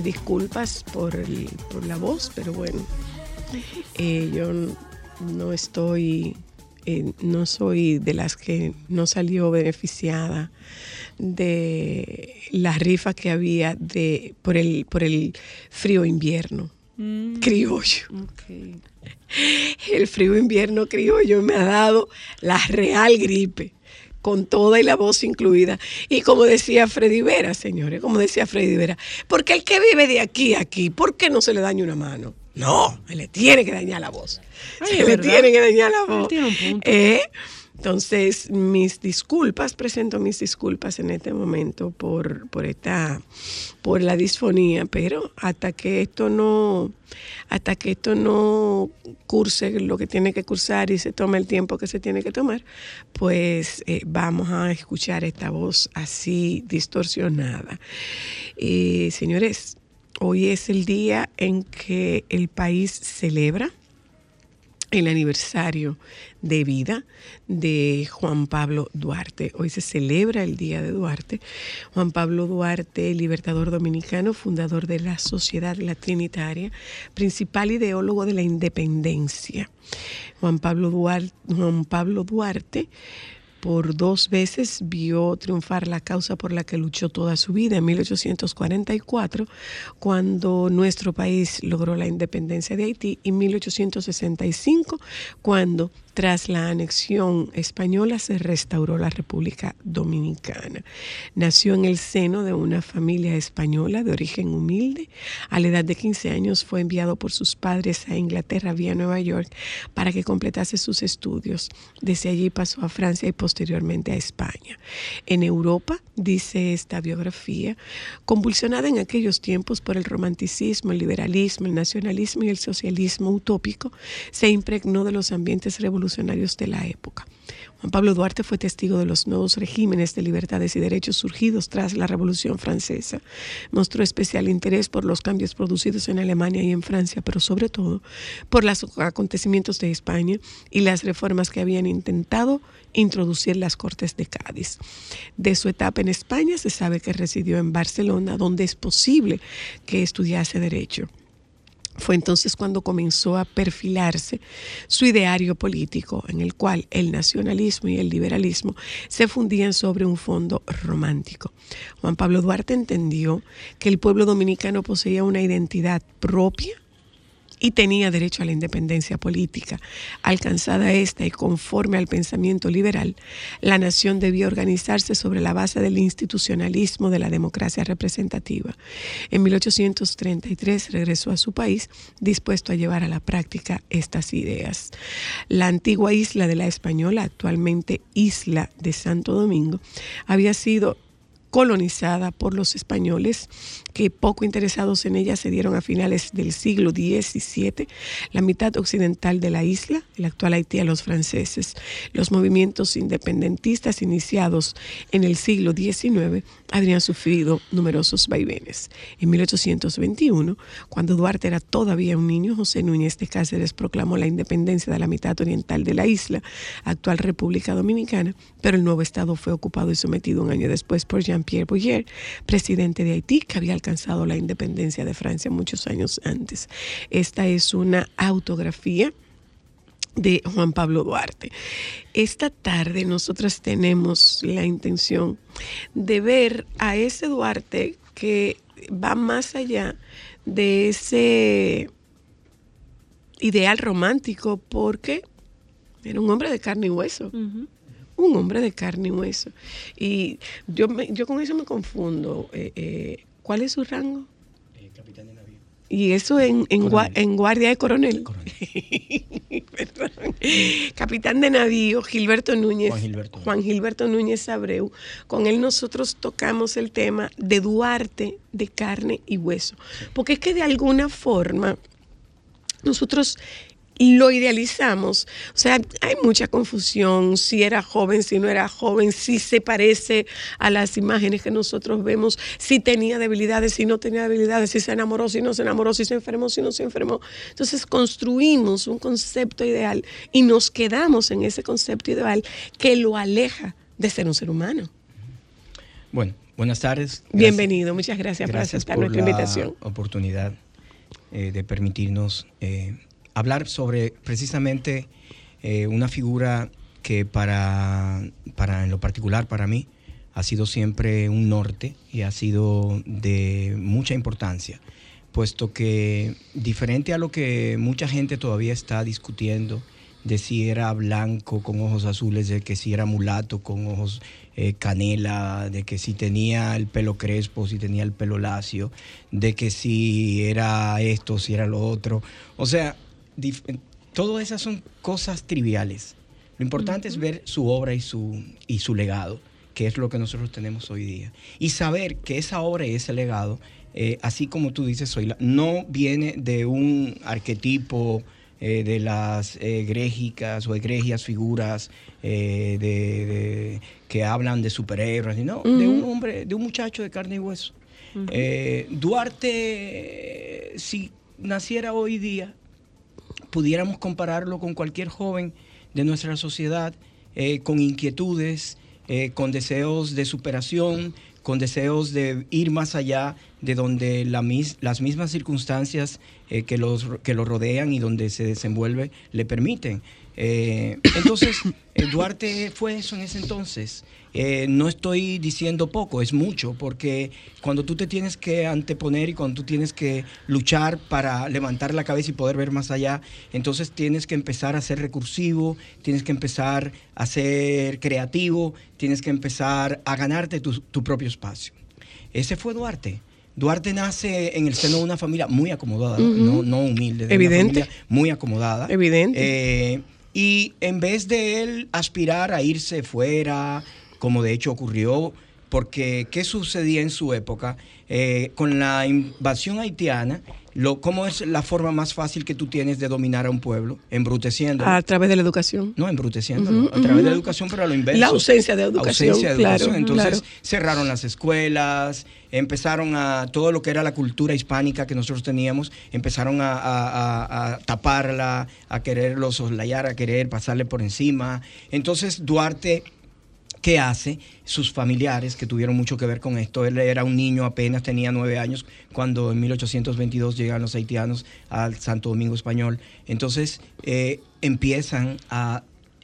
Mis disculpas por, la voz, pero bueno, eh, yo no estoy, eh, no soy de las que no salió beneficiada de la rifa que había de, por, el, por el frío invierno. Mm. criollo. El frío invierno criollo me ha dado la real gripe con toda y la voz incluida. Y como decía Freddy Vera, señores, como decía Freddy Vera, porque el que vive de aquí a aquí, ¿por qué no se le daña una mano? No, le tiene que dañar la voz. se le tiene que dañar la voz. ¿Eh? Entonces, mis disculpas, presento mis disculpas en este momento por, por esta, por la disfonía, pero hasta que esto no, hasta que esto no curse lo que tiene que cursar y se tome el tiempo que se tiene que tomar, pues eh, vamos a escuchar esta voz así distorsionada. Eh, señores, hoy es el día en que el país celebra el aniversario de vida de Juan Pablo Duarte. Hoy se celebra el Día de Duarte. Juan Pablo Duarte, libertador dominicano, fundador de la Sociedad La Trinitaria, principal ideólogo de la independencia. Juan Pablo Duarte, Juan Pablo Duarte por dos veces vio triunfar la causa por la que luchó toda su vida, en 1844, cuando nuestro país logró la independencia de Haití, y 1865, cuando tras la anexión española se restauró la República Dominicana. Nació en el seno de una familia española de origen humilde. A la edad de 15 años fue enviado por sus padres a Inglaterra vía Nueva York para que completase sus estudios. Desde allí pasó a Francia y posteriormente a España. En Europa, dice esta biografía, convulsionada en aquellos tiempos por el romanticismo, el liberalismo, el nacionalismo y el socialismo utópico, se impregnó de los ambientes revolucionarios revolucionarios de la época. Juan Pablo Duarte fue testigo de los nuevos regímenes de libertades y derechos surgidos tras la Revolución Francesa. Mostró especial interés por los cambios producidos en Alemania y en Francia, pero sobre todo por los acontecimientos de España y las reformas que habían intentado introducir las Cortes de Cádiz. De su etapa en España se sabe que residió en Barcelona, donde es posible que estudiase Derecho. Fue entonces cuando comenzó a perfilarse su ideario político, en el cual el nacionalismo y el liberalismo se fundían sobre un fondo romántico. Juan Pablo Duarte entendió que el pueblo dominicano poseía una identidad propia y tenía derecho a la independencia política. Alcanzada esta y conforme al pensamiento liberal, la nación debió organizarse sobre la base del institucionalismo de la democracia representativa. En 1833 regresó a su país dispuesto a llevar a la práctica estas ideas. La antigua isla de la Española, actualmente isla de Santo Domingo, había sido colonizada por los españoles que poco interesados en ella se dieron a finales del siglo XVII la mitad occidental de la isla, el actual Haití, a los franceses. Los movimientos independentistas iniciados en el siglo XIX habrían sufrido numerosos vaivenes. En 1821, cuando Duarte era todavía un niño, José Núñez de Cáceres proclamó la independencia de la mitad oriental de la isla, actual República Dominicana, pero el nuevo estado fue ocupado y sometido un año después por Jean-Pierre Boyer, presidente de Haití, que había alcanzado la independencia de Francia muchos años antes. Esta es una autografía de Juan Pablo Duarte. Esta tarde nosotras tenemos la intención de ver a ese Duarte que va más allá de ese ideal romántico porque era un hombre de carne y hueso. Un hombre de carne y hueso. Y yo, yo con eso me confundo. Eh, eh, ¿Cuál es su rango? Eh, capitán de navío. Y eso en, en, guardia de coronel. Capitán de navío, Gilberto Núñez. Juan Gilberto. Juan Gilberto Núñez Abreu. Con él nosotros tocamos el tema de Duarte de carne y hueso. Porque es que de alguna forma nosotros lo idealizamos. O sea, hay mucha confusión, si era joven, si no era joven, si se parece a las imágenes que nosotros vemos, si tenía debilidades, si no tenía debilidades, si se enamoró, si no se enamoró, si se enfermó, si no se enfermó. Entonces construimos un concepto ideal y nos quedamos en ese concepto ideal que lo aleja de ser un ser humano. Bueno, buenas tardes. Bienvenido, muchas gracias, por aceptar nuestra invitación. Oportunidad eh, de permitirnos eh, hablar sobre precisamente eh, una figura que para, para, en lo particular para mí, ha sido siempre un norte y ha sido de mucha importancia, puesto que diferente a lo que mucha gente todavía está discutiendo, de si era blanco con ojos azules, de que si era mulato con ojos eh, canela, de que si tenía el pelo crespo, si tenía el pelo lacio, de que si era esto, si era lo otro. O sea, todas esas son cosas triviales. Lo importante es ver su obra y su, y su legado, que es lo que nosotros tenemos hoy día. Y saber que esa obra y ese legado, eh, así como tú dices, no viene de un arquetipo eh, de las egrégicas o egregias figuras eh, de, que hablan de superhéroes, no, de un hombre, de un muchacho de carne y hueso. Duarte, si naciera hoy día, pudiéramos compararlo con cualquier joven de nuestra sociedad, con inquietudes, con deseos de superación, con deseos de ir más allá de donde las mismas circunstancias eh, que, los, que lo rodean y donde se desenvuelve le permiten. Eh, entonces, Duarte fue eso en ese entonces. Eh, no estoy diciendo poco, es mucho, porque cuando tú te tienes que anteponer y cuando tú tienes que luchar para levantar la cabeza y poder ver más allá, entonces tienes que empezar a ser recursivo, tienes que empezar a ser creativo, tienes que empezar a ganarte tu, propio espacio. Ese fue Duarte. Duarte nace en el seno de una familia muy acomodada, no, no, humilde, de Evidente. una familia muy acomodada. Evidente. Eh, y en vez de él aspirar a irse fuera, como de hecho ocurrió, porque ¿qué sucedía en su época? Eh, con la invasión haitiana, lo, ¿cómo es la forma más fácil que tú tienes de dominar a un pueblo? Embruteciendo. A través de la educación. No, embruteciendo. a través de la educación, pero a lo inverso. La ausencia de educación. Ausencia de educación. Entonces cerraron las escuelas, empezaron a todo lo que era la cultura hispánica que nosotros teníamos, empezaron a, taparla, a quererlo soslayar, a querer pasarle por encima. Entonces Duarte ¿Qué hace sus familiares que tuvieron mucho que ver con esto. Él era un niño, apenas tenía nueve años, cuando en 1822 llegan los haitianos al Santo Domingo Español. Entonces eh, empiezan a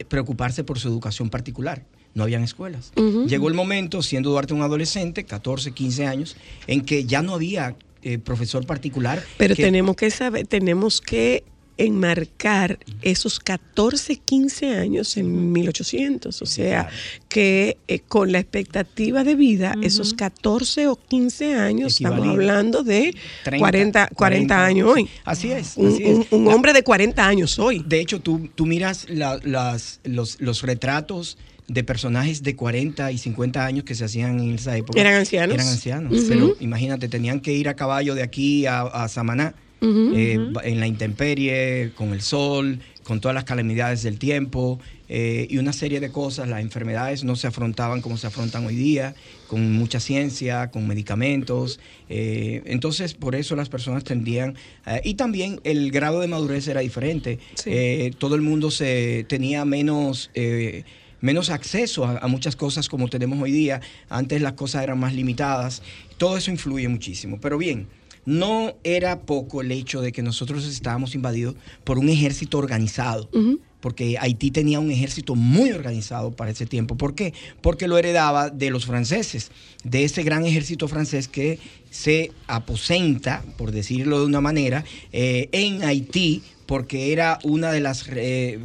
preocuparse por su educación particular. No habían escuelas. Llegó el momento, siendo Duarte un adolescente, 14, 15 años, en que ya no había eh, profesor particular. Pero tenemos que saber, tenemos que enmarcar esos 14, 15 años en 1800. O sea, que eh, con la expectativa de vida, esos 14 o 15 años, estamos hablando de 40, 40, años hoy. Así es. un, hombre de 40 años hoy. De hecho, tú, tú miras las, los, los retratos de personajes de 40 y 50 años que se hacían en esa época. Eran ancianos. Eran ancianos. Pero imagínate, tenían que ir a caballo de aquí a, a Samaná eh, en la intemperie, con el sol, con todas las calamidades del tiempo eh, y una serie de cosas. Las enfermedades no se afrontaban como se afrontan hoy día, con mucha ciencia, con medicamentos. Eh, entonces, por eso las personas tendían... y también el grado de madurez era diferente. todo el mundo se tenía menos menos acceso a, muchas cosas como tenemos hoy día. Antes las cosas eran más limitadas. Todo eso influye muchísimo. Pero bien, no era poco el hecho de que nosotros estábamos invadidos por un ejército organizado. Porque Haití tenía un ejército muy organizado para ese tiempo. ¿Por qué? Porque lo heredaba de los franceses, de ese gran ejército francés que se aposenta, por decirlo de una manera, eh, en Haití porque era una de las eh,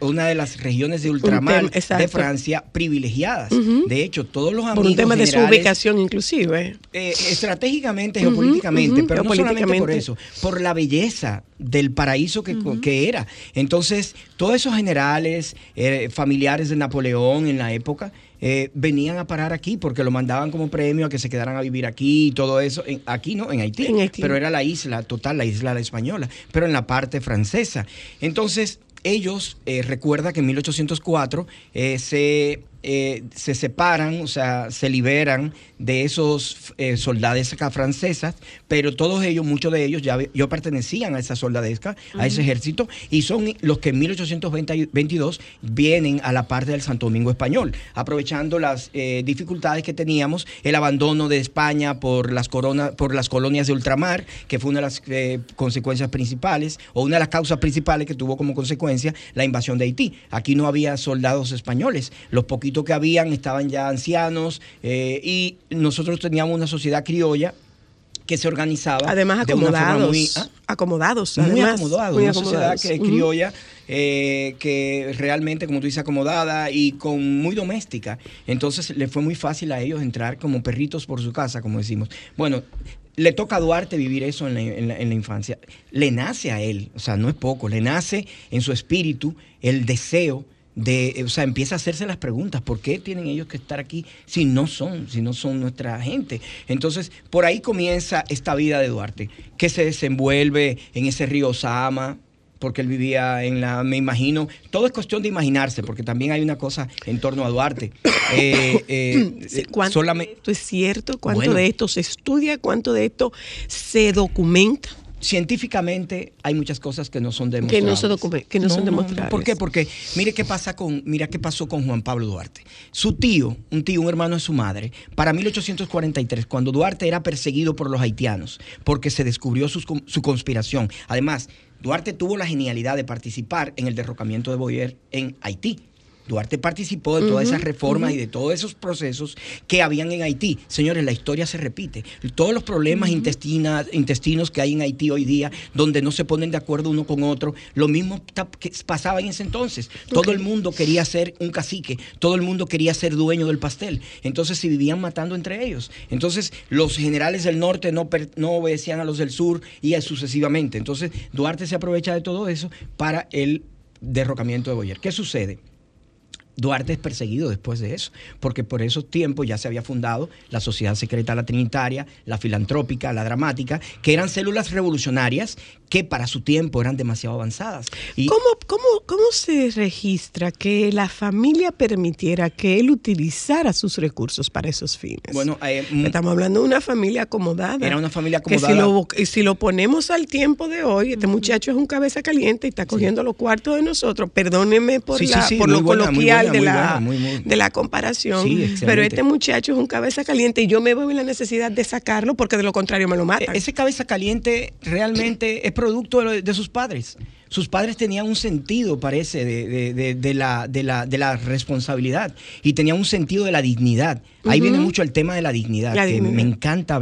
una de las regiones de ultramar de Francia privilegiadas. De hecho, todos los amigos por un tema de su ubicación inclusive. Eh, estratégicamente, geopolíticamente, pero no solamente por eso, por la belleza del paraíso que, que era. Entonces, todos esos generales, eh, familiares de Napoleón en la época, eh, venían a parar aquí porque lo mandaban como premio a que se quedaran a vivir aquí y todo eso. aquí no, en Haití, Pero era la isla total, la isla española, pero en la parte francesa. Entonces, ellos, eh, recuerda que en 1804 se eh, se separan, o sea, se liberan de esos eh, soldadescas francesas, pero todos ellos, muchos de ellos, ya yo pertenecían a esa soldadesca, a ese ejército, y son los que en 1822 vienen a la parte del Santo Domingo español, aprovechando las eh, dificultades que teníamos, el abandono de España por las, coronas, por las colonias de ultramar, que fue una de las eh, consecuencias principales, o una de las causas principales que tuvo como consecuencia la invasión de Haití. Aquí no había soldados españoles, los poquitos que habían estaban ya ancianos y nosotros teníamos una sociedad criolla que se organizaba. Además, acomodados. muy, ¿ah? acomodados. Muy acomodados. una sociedad que, criolla eh, que realmente, como tú dices, acomodada y con muy doméstica. Entonces, le fue muy fácil a ellos entrar como perritos por su casa, como decimos. Bueno, le toca a Duarte vivir eso en la, en la, infancia. Le nace a él, o sea, no es poco, le nace en su espíritu el deseo de, o sea, empieza a hacerse las preguntas, ¿por qué tienen ellos que estar aquí si no son, si no son nuestra gente? Entonces, por ahí comienza esta vida de Duarte, que se desenvuelve en ese río Sama, porque él vivía en la, me imagino, todo es cuestión de imaginarse, porque también hay una cosa en torno a Duarte. Eh, eh, ¿Cuánto de esto es cierto? ¿Cuánto de esto se estudia? ¿Cuánto de esto se documenta? Científicamente hay muchas cosas que no son demostrables. Que no, se que no, son demostrables. ¿Por qué? Porque mire qué pasa con, mira qué pasó con Juan Pablo Duarte. Su tío, un tío, un hermano de su madre, para 1843, cuando Duarte era perseguido por los haitianos, porque se descubrió su, su conspiración. Además, Duarte tuvo la genialidad de participar en el derrocamiento de Boyer en Haití. Duarte participó de todas esas reformas y de todos esos procesos que habían en Haití. Señores, la historia se repite. Todos los problemas intestinos que hay en Haití hoy día, donde no se ponen de acuerdo uno con otro, lo mismo que pasaba en ese entonces. Todo el mundo quería ser un cacique, todo el mundo quería ser dueño del pastel. Entonces se vivían matando entre ellos. Entonces los generales del norte no, no obedecían a los del sur y sucesivamente. Entonces Duarte se aprovecha de todo eso para el derrocamiento de Boyer. ¿Qué sucede? Duarte es perseguido después de eso, porque por esos tiempos ya se había fundado la Sociedad Secreta La Trinitaria, la Filantrópica, la Dramática, que eran células revolucionarias que para su tiempo eran demasiado avanzadas. ¿Cómo, cómo, cómo se registra que la familia permitiera que él utilizara sus recursos para esos fines? Bueno, eh, mm, estamos hablando de una familia acomodada. Era una familia acomodada. Que si lo, si lo ponemos al tiempo de hoy, este muchacho es un cabeza caliente y está cogiendo los cuartos de nosotros. Perdóneme por, la, por lo coloquial de, la, de la comparación. pero este muchacho es un cabeza caliente y yo me veo en la necesidad de sacarlo porque de lo contrario me lo matan. E-, ese cabeza caliente realmente es producto de sus padres sus padres tenían un sentido, parece, de, la, de, la, de la responsabilidad y tenían un sentido de la dignidad. Ahí viene mucho el tema de la dignidad, que me encanta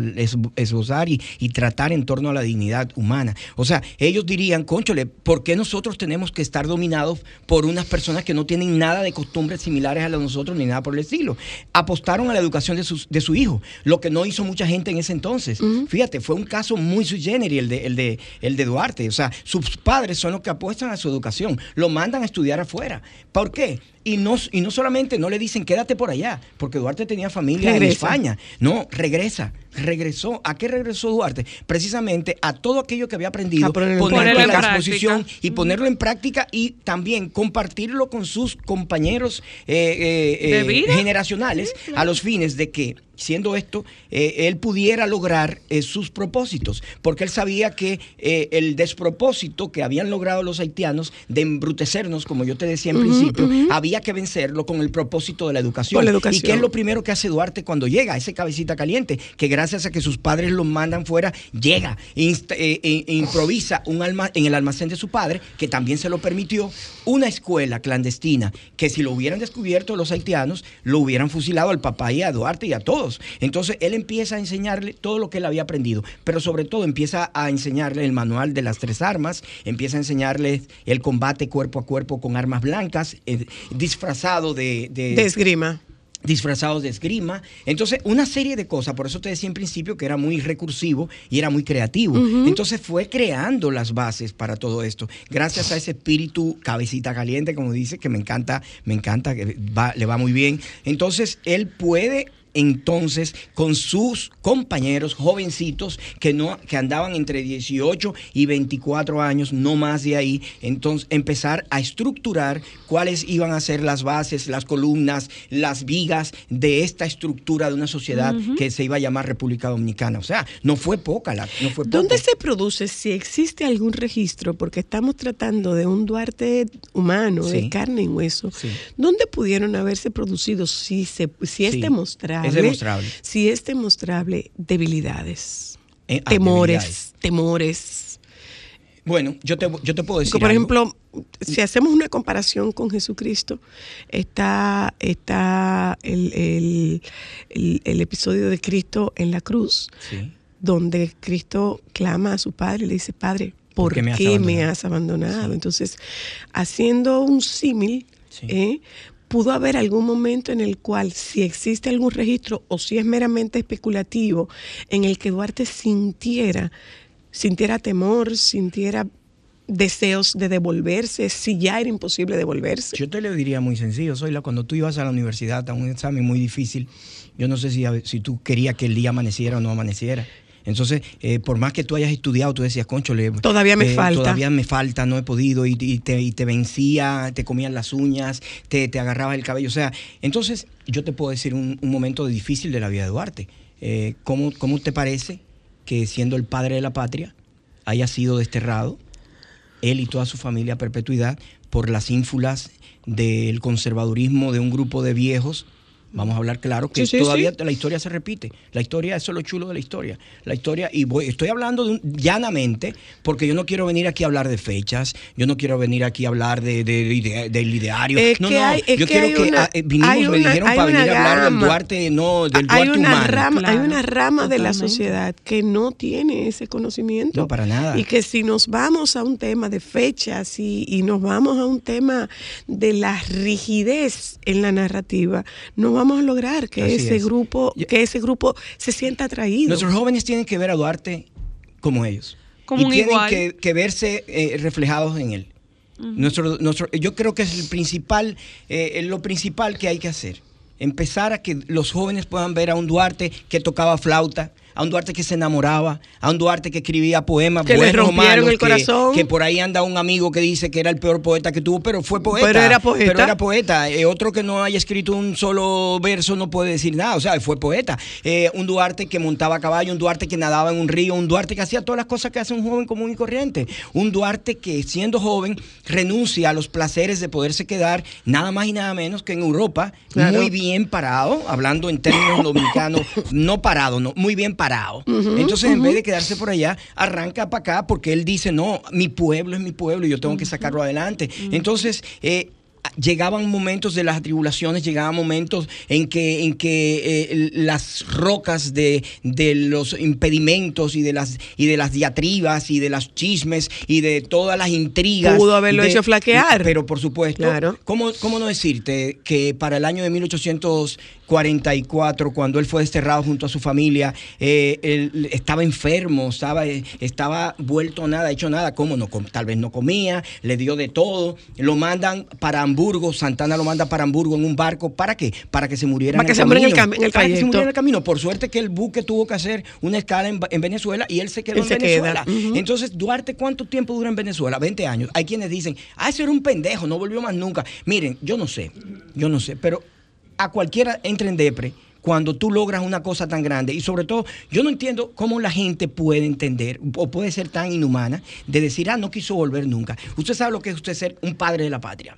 esbozar y, y, tratar en torno a la dignidad humana. O sea, ellos dirían, conchole, ¿por qué nosotros tenemos que estar dominados por unas personas que no tienen nada de costumbres similares a las de nosotros ni nada por el estilo? Apostaron a la educación de, de su hijo, lo que no hizo mucha gente en ese entonces. Fíjate, fue un caso muy sui generis el de, el, de, el de Duarte. O sea, sus padres son los que apuestan a su educación, lo mandan a estudiar afuera. ¿Por qué? Y no, y no solamente no le dicen quédate por allá, porque Duarte tenía familia en España. No, regresa, regresó. ¿A qué regresó Duarte? Precisamente a todo aquello que había aprendido, ponerlo, en la exposición y ponerlo en práctica y también compartirlo con sus compañeros eh, eh, eh, generacionales a los fines de que siendo esto, él pudiera lograr sus propósitos, porque él sabía que el despropósito que habían logrado los haitianos de embrutecernos, como yo te decía en principio, había que vencerlo con el propósito de la educación. ¿Y qué es lo primero que hace Duarte cuando llega? Ese cabecita caliente, que gracias a que sus padres lo mandan fuera, llega, e, e improvisa un alma, en el almacén de su padre, que también se lo permitió, una escuela clandestina, que si lo hubieran descubierto los haitianos, lo hubieran fusilado al papá y a Duarte y a todos. Entonces él empieza a enseñarle todo lo que él había aprendido, pero sobre todo empieza a enseñarle el manual de las tres armas, empieza a enseñarle el combate cuerpo a cuerpo con armas blancas, eh, disfrazado de, de, esgrima disfrazados de esgrima. Entonces, una serie de cosas, por eso te decía en principio que era muy recursivo y era muy creativo. Entonces fue creando las bases para todo esto, gracias a ese espíritu cabecita caliente, como dice, que me encanta, me encanta, que le va muy bien. Entonces, él puede entonces con sus compañeros jovencitos que no que andaban entre 18 y 24 años, no más de ahí, entonces empezar a estructurar cuáles iban a ser las bases, las columnas, las vigas de esta estructura de una sociedad que se iba a llamar República Dominicana. O sea, no fue poca la no fue ¿Dónde se produce si existe algún registro porque estamos tratando de un Duarte humano, de carne y hueso? ¿Dónde pudieron haberse producido si se si es demostrable es demostrable. Si es demostrable, debilidades, eh, ah, temores, temores. Bueno, yo te, yo te puedo decir. por ejemplo, si hacemos una comparación con Jesucristo, está, está el, episodio de Cristo en la cruz, donde Cristo clama a su Padre y le dice, Padre, ¿por, qué, me has abandonado? Entonces, haciendo un símil, ¿eh? Pudo haber algún momento en el cual, si existe algún registro o si es meramente especulativo, en el que Duarte sintiera, sintiera temor, sintiera deseos de devolverse, si ya era imposible devolverse. Yo te lo diría muy sencillo, Soy cuando tú ibas a la universidad a un examen muy difícil, yo no sé si, si tú querías que el día amaneciera o no amaneciera. Entonces, eh, por más que tú hayas estudiado, tú decías, concho, todavía me eh, falta. Todavía me falta, no he podido, y, te, vencía, te comían las uñas, te, te agarraba el cabello. O sea, entonces yo te puedo decir un, momento difícil de la vida de Duarte. Eh, ¿cómo, ¿Cómo te parece que siendo el padre de la patria haya sido desterrado, él y toda su familia a perpetuidad, por las ínfulas del conservadurismo de un grupo de viejos Vamos a hablar claro que todavía la historia se repite. La historia, eso es lo chulo de la historia. La historia, y voy, estoy hablando de llanamente, porque yo no quiero venir aquí a hablar de fechas, yo no quiero venir aquí a hablar de, del ideario. no, no, yo quiero que vinimos, me dijeron para venir a hablar del Duarte, no, del hay Duarte una Rama, hay una rama de la sociedad que no tiene ese conocimiento. No, para nada. Y que si nos vamos a un tema de fechas y, y nos vamos a un tema de la rigidez en la narrativa, no vamos vamos a lograr que ese grupo, que ese grupo se sienta atraído. Nuestros jóvenes tienen que ver a Duarte como ellos. Como y tienen Que, verse eh, reflejados en él. nuestro, nuestro, yo creo que es el principal, eh, lo principal que hay que hacer. Empezar a que los jóvenes puedan ver a un Duarte que tocaba flauta, a un Duarte que se enamoraba, a un Duarte que escribía poemas que buenos rompieron el corazón. Que, por ahí anda un amigo que dice que era el peor poeta que tuvo, pero fue poeta. Pero era poeta. Pero era poeta. Eh, otro que no haya escrito un solo verso no puede decir nada, o sea, fue poeta. Eh, un Duarte que montaba a caballo, un Duarte que nadaba en un río, un Duarte que hacía todas las cosas que hace un joven común y corriente. Un Duarte que siendo joven renuncia a los placeres de poderse quedar nada más y nada menos que en Europa, muy bien parado, hablando en términos dominicanos, no parado, no, muy bien parado parado. Entonces, en vez de quedarse por allá, arranca para acá porque él dice, no, mi pueblo es mi pueblo y yo tengo que sacarlo adelante. Entonces, eh, llegaban momentos de las tribulaciones, llegaban momentos en que, en que eh, las rocas de, de, los impedimentos y de las y de las diatribas y de las chismes y de todas las intrigas. Pudo haberlo hecho flaquear. Pero por supuesto, claro. ¿cómo, ¿cómo no decirte que para el año de 1800 44, cuando él fue desterrado junto a su familia, eh, él estaba enfermo, estaba, eh, estaba vuelto nada, hecho nada, ¿cómo no? Tal vez no comía, le dio de todo, lo mandan para Hamburgo, Santana lo manda para Hamburgo en un barco, ¿para qué? Para que se muriera para en, que el se camino. en el para que se muriera en el camino. Por suerte que el buque tuvo que hacer una escala en, Venezuela y él se quedó en Venezuela. Entonces, Duarte, ¿cuánto tiempo dura en Venezuela? 20 años. Hay quienes dicen, ah, ese era un pendejo, no volvió más nunca. Miren, yo no sé, yo no sé, pero a cualquiera entra en depre cuando tú logras una cosa tan grande. Y sobre todo, yo no entiendo cómo la gente puede entender o puede ser tan inhumana de decir, ah, no quiso volver nunca. Usted sabe lo que es usted ser un padre de la patria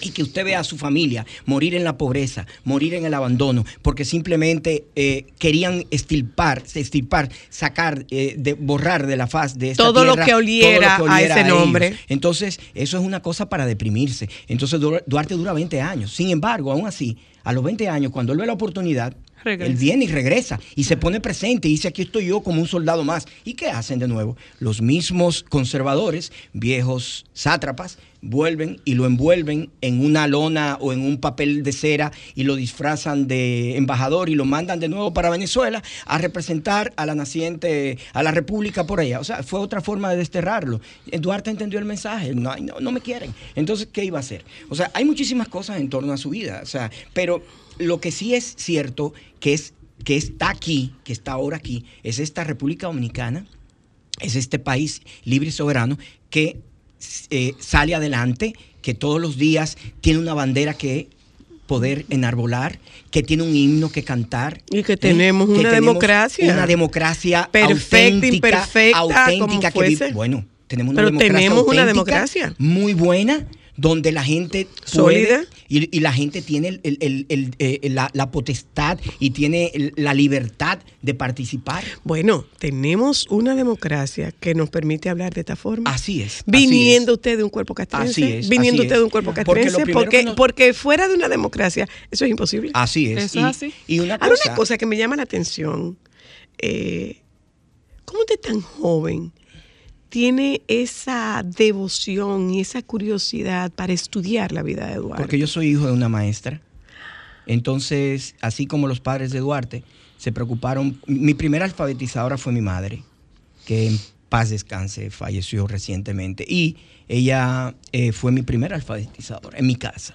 y que usted vea a su familia morir en la pobreza, morir en el abandono, porque simplemente eh, querían estilpar, estilpar, sacar, eh, de, borrar de la faz de esta todo tierra, lo que oliera, a ese nombre. Entonces, eso es una cosa para deprimirse. Entonces, Duarte dura 20 años. Sin embargo, aún así, a los 20 años, cuando él ve la oportunidad, él viene y regresa y se pone presente y dice, aquí estoy yo como un soldado más. ¿Y qué hacen de nuevo? Los mismos conservadores, viejos sátrapas, vuelven y lo envuelven en una lona o en un papel de cera y lo disfrazan de embajador y lo mandan de nuevo para Venezuela a representar a la naciente, a la República por allá. O sea, fue otra forma de desterrarlo. Duarte entendió el mensaje, no, no, no me quieren. Entonces, ¿qué iba a hacer? O sea, hay muchísimas cosas en torno a su vida, o sea, pero lo que sí es cierto que es que está aquí, que está ahora aquí, es esta República Dominicana, es este país libre y soberano que eh, sale adelante, que todos los días tiene una bandera que poder enarbolar, que tiene un himno que cantar. Y que ¿eh? tenemos una democracia. Una democracia perfecta, imperfecta, auténtica que bueno, tenemos una democracia tenemos una democracia muy buena donde la gente sólida y, la gente tiene eh, la, potestad y tiene la libertad de participar. Bueno, tenemos una democracia que nos permite hablar de esta forma. Así es. Viniendo usted de un cuerpo castrense. Así Viniendo usted de un cuerpo castrense. Porque, porque, fuera de una democracia eso es imposible. Así es. Eso y, así. Y una cosa, Ahora una cosa que me llama la atención. Eh, ¿Cómo usted tan joven? Tiene esa devoción y esa curiosidad para estudiar la vida de Duarte? Porque yo soy hijo de una maestra. Entonces, así como los padres de Duarte se preocuparon, mi primera alfabetizadora fue mi madre, que en paz descanse, falleció recientemente. Y ella eh, fue mi primera alfabetizadora en mi casa.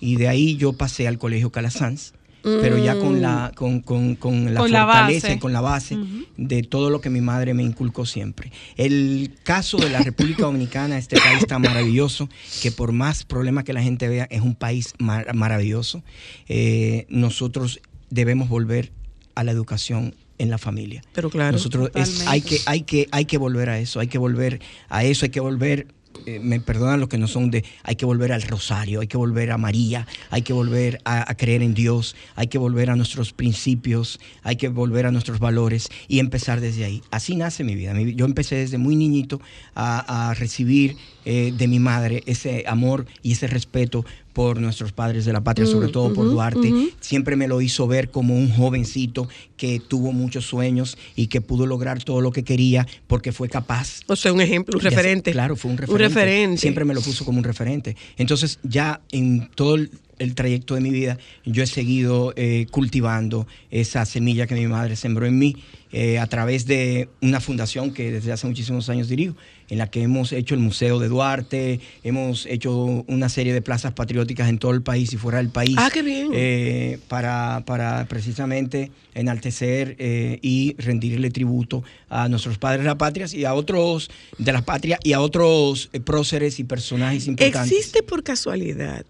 Y de ahí yo pasé al colegio Calasanz pero ya con la, con, con, con la fortaleza y con la base de todo lo que mi madre me inculcó siempre. El caso de la República Dominicana, este país está maravilloso, que por más problemas que la gente vea, es un país maravilloso. Eh, nosotros debemos volver a la educación en la familia. Pero claro, nosotros hay que hay que hay que volver a eso, hay que volver a eso, hay que volver eh, me perdonan los que no son de, hay que volver al rosario, hay que volver a María, hay que volver a, creer en Dios, hay que volver a nuestros principios, hay que volver a nuestros valores y empezar desde ahí. Así nace mi vida. Yo empecé desde muy niñito a, recibir eh, de mi madre ese amor y ese respeto por nuestros padres de la patria, sobre mm, todo por Duarte. Siempre me lo hizo ver como un jovencito que tuvo muchos sueños y que pudo lograr todo lo que quería porque fue capaz. O sea, un ejemplo, un referente. claro, fue un referente. Siempre me lo puso como un referente. Entonces, ya en todo el, trayecto de mi vida, yo he seguido eh, cultivando esa semilla que mi madre sembró en mí eh, a través de una fundación que desde hace muchísimos años dirijo en la que hemos hecho el Museo de Duarte, hemos hecho una serie de plazas patrióticas en todo el país y fuera del país. Ah, qué bien. Eh, para, para, precisamente enaltecer eh, y rendirle tributo a nuestros padres de la patria y a otros de la patria y a otros próceres y personajes importantes. ¿Existe por casualidad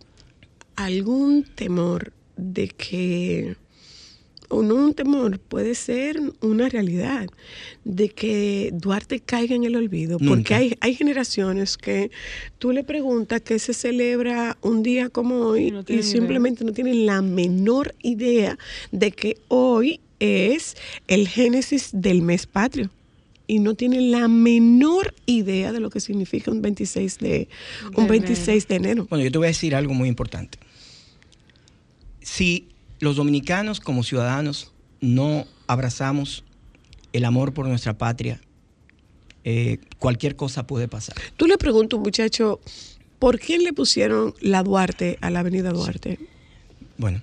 algún temor de que o no un temor, puede ser una realidad de que Duarte caiga en el olvido, porque hay, hay generaciones que tú le preguntas que se celebra un día como hoy y, simplemente no tienen la menor idea de que hoy es el génesis del mes patrio y no tienen la menor idea de lo que significa un 26 de, un 26 de enero. Bueno, yo te voy a decir algo muy importante. Si los dominicanos como ciudadanos no abrazamos el amor por nuestra patria, eh, cualquier cosa puede pasar. Tú le pregunto, muchacho, ¿por qué le pusieron la Duarte a la avenida Duarte? Bueno,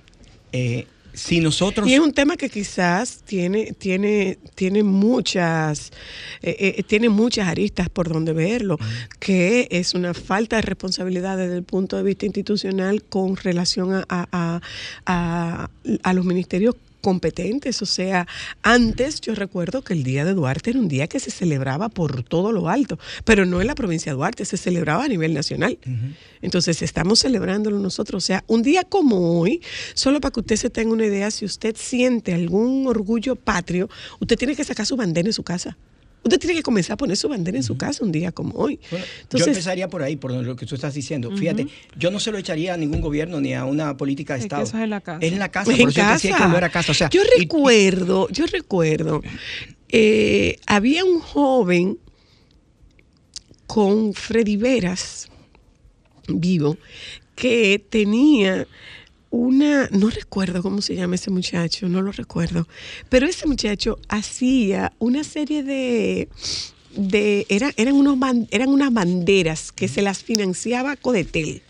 eh, si nosotros... Y es un tema que quizás tiene, tiene, tiene, muchas, eh, tiene muchas aristas por donde verlo, que es una falta de responsabilidad desde el punto de vista institucional con relación a, a, a, a los ministerios competentes. O sea, antes yo recuerdo que el Día de Duarte era un día que se celebraba por todo lo alto, pero no en la provincia de Duarte, se celebraba a nivel nacional. Entonces estamos celebrándolo nosotros. O sea, un día como hoy, solo para que usted se tenga una idea, si usted siente algún orgullo patrio, usted tiene que sacar su bandera en su casa. Usted tiene que comenzar a poner su bandera en su casa un día como hoy. yo empezaría por ahí, por lo que tú estás diciendo. Fíjate, yo no se lo echaría a ningún gobierno ni a una política de Estado. Es, en la casa. Es en la casa, por eso hay que volver a casa. yo recuerdo, yo recuerdo, eh, había un joven con Freddy Veras vivo que tenía una, no recuerdo cómo se llama ese muchacho, no lo recuerdo, pero ese muchacho hacía una serie de, de era, eran, unos, eran unas banderas que se las financiaba Codetel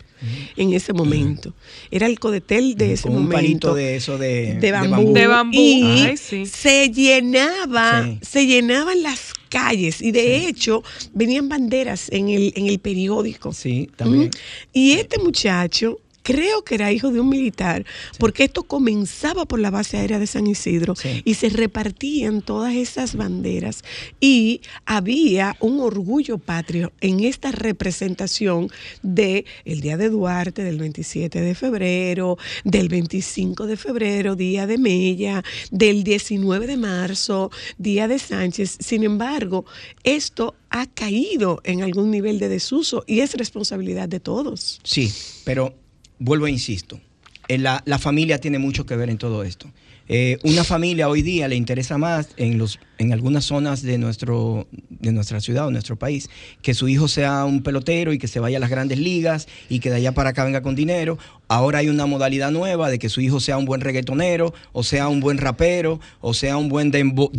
en ese momento. Era el codetel de ese un momento. de eso de, de bambú. De bambú. Y se llenaba, se llenaban las calles y de hecho venían banderas en el, en el periódico. Sí, también. Y este muchacho creo que era hijo de un militar, porque esto comenzaba por la base aérea de San Isidro y se repartían todas esas banderas y había un orgullo patrio en esta representación de el Día de Duarte del 27 de febrero, del 25 de febrero, Día de Mella, del 19 de marzo, Día de Sánchez. Sin embargo, esto ha caído en algún nivel de desuso y es responsabilidad de todos. Sí, pero vuelvo e insisto, eh, la, la, familia tiene mucho que ver en todo esto. Eh, una familia hoy día le interesa más en, los, en algunas zonas de, nuestro, de nuestra ciudad o nuestro país que su hijo sea un pelotero y que se vaya a las grandes ligas y que de allá para acá venga con dinero. Ahora hay una modalidad nueva de que su hijo sea un buen reggaetonero, o sea un buen rapero, o sea un buen dembo,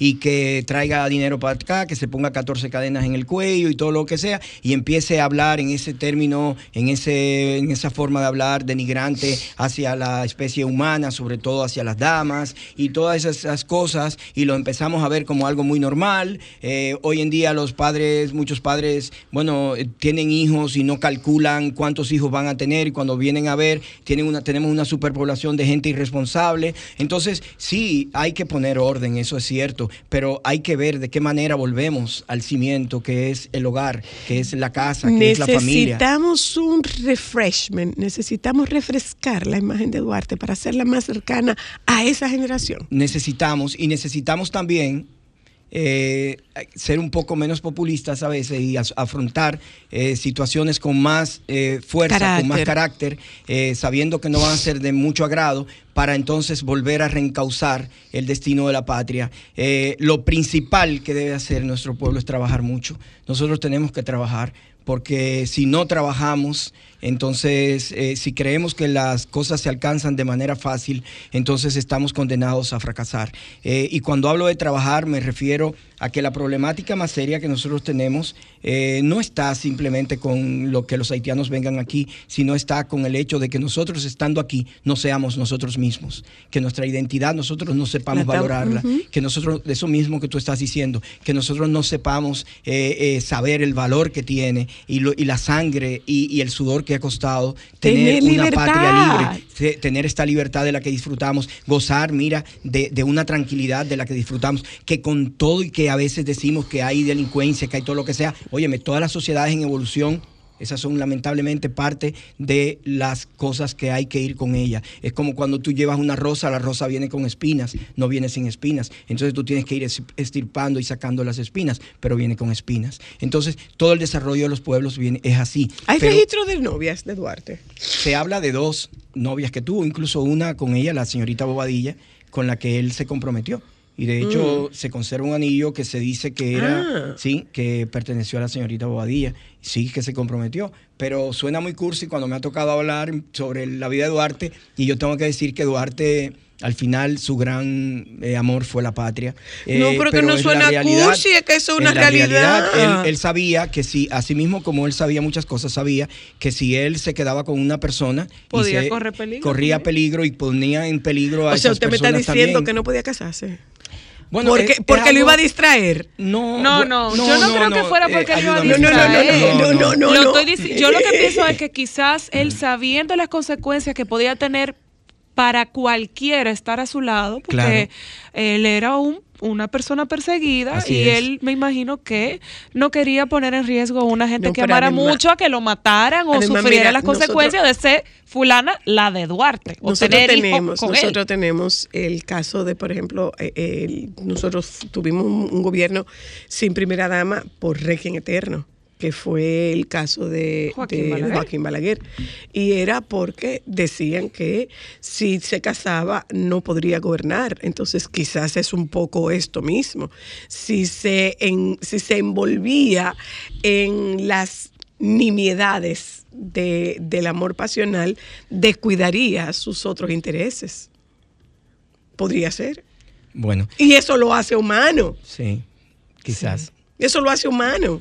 y que traiga dinero para acá, que se ponga 14 cadenas en el cuello y todo lo que sea, y empiece a hablar en ese término, en, ese, en esa forma de hablar denigrante hacia la especie humana, sobre todo hacia las damas, y todas esas, cosas, y lo empezamos a ver como algo muy normal. Eh, hoy en día los padres, muchos padres, bueno, eh, tienen hijos y no calculan cuántos hijos van a tener y cuando vienen a ver tienen una, tenemos una superpoblación de gente irresponsable. Entonces, sí, hay que poner orden, eso es cierto, pero hay que ver de qué manera volvemos al cimiento que es el hogar, que es la casa, que es la familia. Necesitamos un refreshment, necesitamos refrescar la imagen de Duarte para hacerla más cercana a esa generación. Necesitamos y necesitamos también eh, ser un poco menos populistas a veces y afrontar eh, situaciones con más eh, fuerza, con más carácter, sabiendo que no van a ser de mucho agrado, para entonces volver a reencauzar el destino de la patria. lo principal que debe hacer nuestro pueblo es trabajar mucho. Nosotros tenemos que trabajar porque si no trabajamos, entonces eh, si creemos que las cosas se alcanzan de manera fácil, entonces estamos condenados a fracasar. Eh, y cuando hablo de trabajar me refiero a que la problemática más seria que nosotros tenemos eh, no está simplemente con lo que los haitianos vengan aquí, sino está con el hecho de que nosotros estando aquí no seamos nosotros mismos, que nuestra identidad nosotros no sepamos valorarla, que nosotros, eso mismo que tú estás diciendo, que nosotros no sepamos saber el valor que tiene y, y la sangre y, el sudor que ha costado tener, una patria libre, tener esta libertad de la que disfrutamos, gozar, mira, de, de, una tranquilidad de la que disfrutamos, que con todo y que a veces decimos que hay delincuencia, que hay todo lo que sea, óyeme, todas las sociedades en evolución esas son lamentablemente parte de las cosas que hay que ir con ella. Es como cuando tú llevas una rosa, la rosa viene con espinas, no viene sin espinas. Entonces tú tienes que ir estirpando y sacando las espinas, pero viene con espinas. Entonces todo el desarrollo de los pueblos viene, es así. ¿Hay registro de novias de Duarte? Se habla de dos novias que tuvo, incluso una con ella, la señorita Bobadilla, con la que él se comprometió. Y de hecho mm. se conserva un anillo que se dice que era, ah. sí, que perteneció a la señorita Bobadilla. Sí, que se comprometió. Pero suena muy cursi cuando me ha tocado hablar sobre la vida de Duarte. Y yo tengo que decir que Duarte al final su gran eh, amor fue la patria. no, pero, que no suena cursi, es que eso es una realidad. él, sabía que si, así mismo como él sabía muchas cosas, sabía que si él se quedaba con una persona, podía correr peligro. Corría peligro y ponía en peligro a O sea, usted me está diciendo que no podía casarse. Bueno, porque, porque lo iba a distraer. No, no, no, yo no, creo que fuera porque lo iba a distraer. No, no, no, no, Yo lo que pienso es que quizás él sabiendo las consecuencias que podía tener para cualquiera estar a su lado, porque él era un una persona perseguida y él me imagino que no quería poner en riesgo a una gente que amara mucho a que lo mataran o sufriera las consecuencias de ser fulana la de Duarte. nosotros tenemos, nosotros tenemos el caso de, por ejemplo, eh, nosotros tuvimos un, gobierno sin primera dama por régimen eterno que fue el caso de Joaquín, Balaguer. Y era porque decían que si se casaba no podría gobernar. Entonces quizás es un poco esto mismo. Si se, si se envolvía en las nimiedades del amor pasional, descuidaría sus otros intereses. Podría ser. Bueno. Y eso lo hace humano. Sí. quizás. Eso lo hace humano.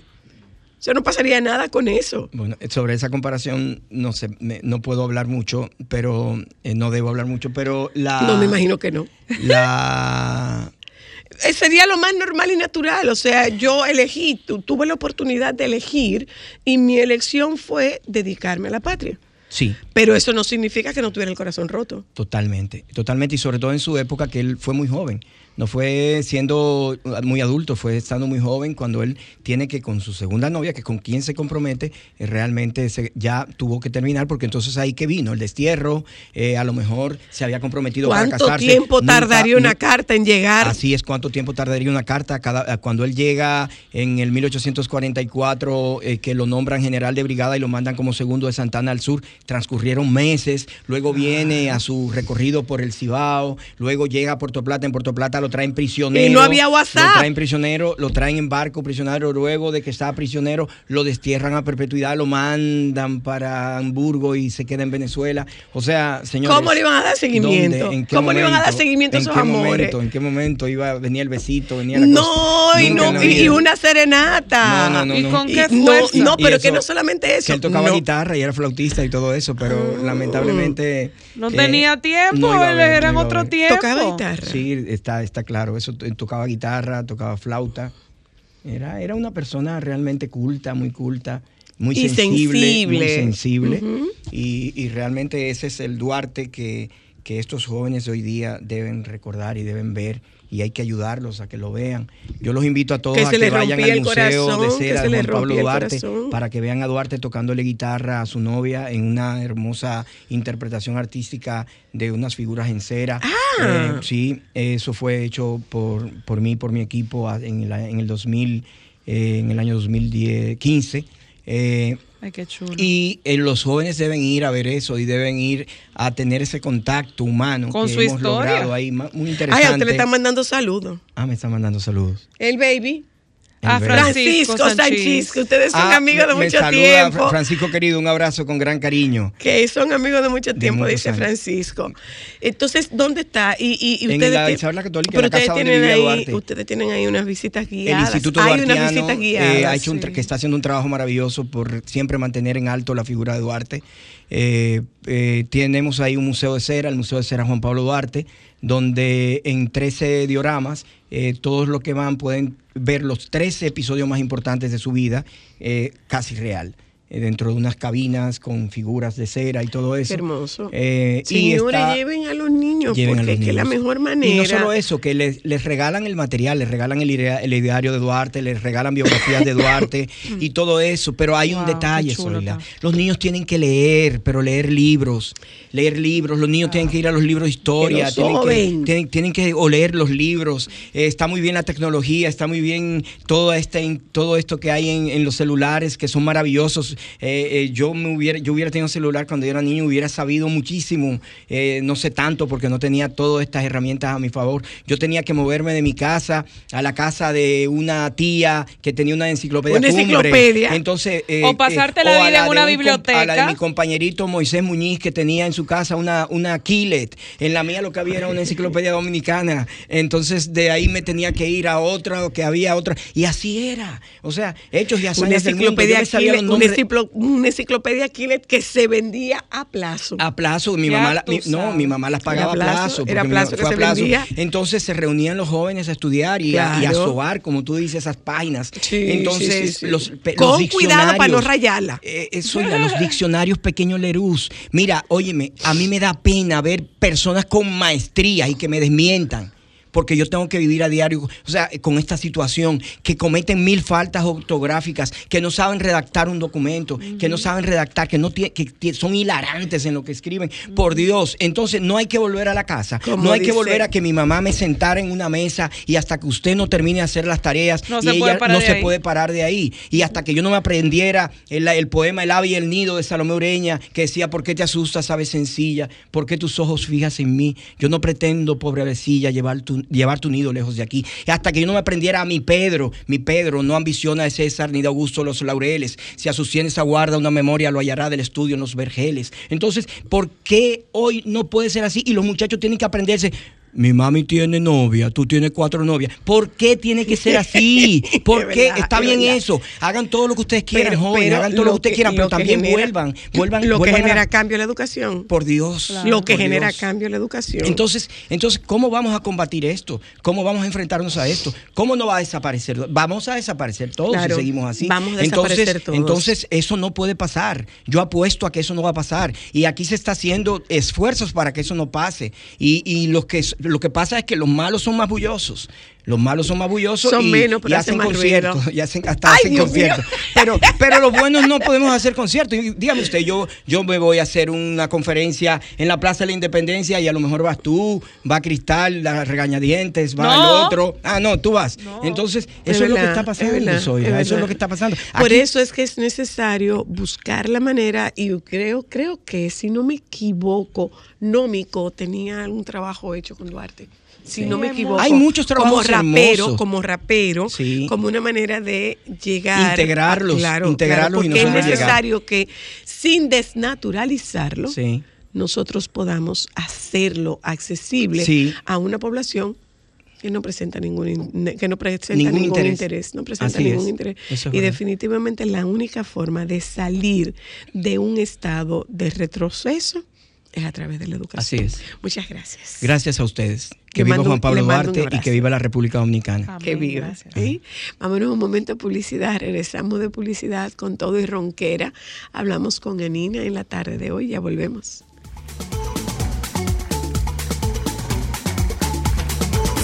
O sea, no pasaría nada con eso. Bueno, sobre esa comparación no sé, no puedo hablar mucho, pero eh, no debo hablar mucho, pero la... No, me imagino que no. La... Sería lo más normal y natural. O sea, yo elegí, tuve la oportunidad de elegir y mi elección fue dedicarme a la patria. Sí. Pero eso no significa que no tuviera el corazón roto. Totalmente, totalmente. Y sobre todo en su época que él fue muy joven no fue siendo muy adulto, fue estando muy joven cuando él tiene que con su segunda novia, que con quien se compromete, eh, realmente ya tuvo que terminar porque entonces ahí que vino el destierro, eh, a lo mejor se había comprometido para casarse. ¿Cuánto tiempo tardaría una carta en llegar? Así es, ¿cuánto tiempo tardaría una carta? Cada, cuando él llega en el 1844, eh, que lo nombran general de brigada y lo mandan como segundo de Santana al sur, transcurrieron meses, luego viene a su recorrido por el Cibao, luego llega a Puerto Plata, en Puerto Plata lo traen prisionero. Y no había WhatsApp. Lo traen prisionero, lo traen en barco prisionero, luego de que estaba prisionero, lo destierran a perpetuidad, lo mandan para Hamburgo y se queda en Venezuela. O sea, señores. ¿Cómo le iban a dar seguimiento? ¿Cómo le iban a dar seguimiento a esos amores? ¿En qué momento iba, venía el besito, venía la No, y, no y, una serenata. No, no, no. ¿Y con qué fuerza? No, pero que no solamente eso. Que él tocaba guitarra y era flautista y todo eso, pero ah. lamentablemente. No tenía tiempo, él era en otro tiempo. Tocaba guitarra. Sí, está, está claro. Eso tocaba guitarra, tocaba flauta. Era, era una persona realmente culta, muy culta, muy sensible, muy sensible. y, y, realmente ese es el Duarte que, que estos jóvenes de hoy día deben recordar y deben ver y hay que ayudarlos a que lo vean. Yo los invito a todos a que vayan al Museo de Cera de Juan Pablo Duarte para que vean a Duarte tocándole guitarra a su novia en una hermosa interpretación artística de unas figuras en cera. Ah. Eh, sí, eso fue hecho por, por mí, por mi equipo en el, en el 2000, eh, en el año 2015. Eh, Ay, qué chulo. Y eh, los jóvenes deben ir a ver eso y deben ir a tener ese contacto humano con su historia. ahí. Muy interesante. Ay, a usted le están mandando saludos. Ah, me están mandando saludos. El baby. A Francisco, Sánchez, que ustedes son ah, amigos de mucho tiempo. Francisco querido, un abrazo con gran cariño. Que son amigos de mucho tiempo, dice Francisco. Entonces, ¿dónde está? Y, y, ustedes en la Católica, pero en la casa tienen ahí, Ustedes tienen ahí unas visitas guiadas. El Instituto Hay unas visitas guiadas. Eh, ha hecho un, que está haciendo un trabajo maravilloso por siempre mantener en alto la figura de Duarte. Eh, eh, tenemos ahí un museo de cera, el Museo de Cera Juan Pablo Duarte, donde en 13 dioramas eh, todos los que van pueden ver los 13 episodios más importantes de su vida, eh, casi real. Eh, dentro de unas cabinas con figuras de cera y todo eso. hermoso. Eh, Señores, lleven a los niños, porque es la mejor manera. Y no solo eso, que les, les regalan el material, les regalan el, el, ideario de Duarte, les regalan biografías de Duarte y todo eso, pero hay un detalle, Zoila. Los niños tienen que leer, pero leer libros, leer libros, los niños tienen que ir a los libros de historia, tienen que, tienen, que leer los libros. Eh, está muy bien la tecnología, está muy bien todo, este, todo esto que hay en, en los celulares, que son maravillosos eh, eh, yo, me hubiera, yo hubiera tenido celular cuando yo era niño, hubiera sabido muchísimo, eh, no sé tanto porque no tenía todas estas herramientas a mi favor. Yo tenía que moverme de mi casa a la casa de una tía que tenía una enciclopedia. Una enciclopedia. Entonces, o pasarte la vida en una biblioteca. A la de mi compañerito Moisés Muñiz que tenía en su casa una, una Killet. En la mía lo que había era una enciclopedia dominicana. Entonces de ahí me tenía que ir a otra, que había otra. Y así era. O sea, hechos y hazañas del mundo. Una enciclopedia Killet que se vendía a plazo. A plazo, mi mamá, no, mi mamá las pagaba a plazo. Era plazo, que se Vendía. Entonces se reunían los jóvenes a estudiar y, a, sobar, como tú dices, esas páginas. Entonces, los, Con cuidado para no rayarla. Eh, eso eh, los diccionarios pequeños Lerús. Mira, óyeme, a mí me da pena ver personas con maestría y que me desmientan porque yo tengo que vivir a diario, o sea, con esta situación, que cometen mil faltas ortográficas, que no saben redactar un documento, que no saben redactar, que no que son hilarantes en lo que escriben. Por Dios, entonces no hay que volver a la casa, no hay que volver a que mi mamá me sentara en una mesa y hasta que usted no termine de hacer las tareas no y se ella no se puede parar de ahí. Y hasta que yo no me aprendiera el, poema El ave y el nido de Salomé Ureña, que decía, ¿por qué te asustas, ave sencilla? ¿Por qué tus ojos fijas en mí? Yo no pretendo, pobre avecilla, llevar tu, llevar tu nido lejos de aquí. Hasta que yo no me aprendiera a mi Pedro, mi Pedro no ambiciona de César ni de Augusto los laureles. Si a sus sienes aguarda una memoria, lo hallará del estudio en los vergeles. Entonces, ¿por qué hoy no puede ser así? Y los muchachos tienen que aprenderse mi mami tiene novia, tú tienes cuatro novias. ¿Por qué tiene que ser así? ¿Por qué? Está bien eso. Hagan todo lo que ustedes quieran, jóvenes. Hagan todo lo, que ustedes quieran, pero también vuelvan. vuelvan. Lo que genera cambio la educación. Por Dios. lo que genera cambio la educación. Entonces, entonces, ¿cómo vamos a combatir esto? ¿Cómo vamos a enfrentarnos a esto? ¿Cómo no va a desaparecer? Vamos a desaparecer todos si seguimos así. Vamos a desaparecer entonces, todos. Entonces, eso no puede pasar. Yo apuesto a que eso no va a pasar. Y aquí se está haciendo esfuerzos para que eso no pase. Y, y lo, que, lo que pasa es que los malos son más bullosos. Los malos son más bullosos son y, menos, pero y hacen conciertos. Y hacen, hasta hacen conciertos. Pero, pero los buenos no podemos hacer conciertos. Y dígame usted, yo, yo me voy a hacer una conferencia en la Plaza de la Independencia y a lo mejor vas tú, va Cristal, la regañadientes, va no. el otro. Ah, no, tú vas. No. Entonces, eso es, es lo que está pasando, es Soy, es Eso es lo que está pasando. Por eso es que es necesario buscar la manera, y creo, creo que, si no me equivoco, Nómico tenía algún trabajo hecho con Duarte si sí. no me equivoco. Hay muchos trabajos como rapero, hermosos. como rapero, sí. como una manera de llegar, integrarlos, a, claro, integrarlos claro, y es necesario llegar. que sin desnaturalizarlo, sí. nosotros podamos hacerlo accesible sí. a una población que no presenta ningún que no presenta ningún, ningún interés. interés. no presenta Así ningún es. interés Eso y definitivamente la única forma de salir de un estado de retroceso es a través de la educación. Así es. Muchas gracias. Gracias a ustedes. Que viva Juan Pablo Duarte y que viva la República Dominicana. Amén. Que viva. ¿Sí? Vámonos a un momento de publicidad. Regresamos de publicidad con todo y ronquera. Hablamos con Anina en la tarde de hoy. Ya volvemos.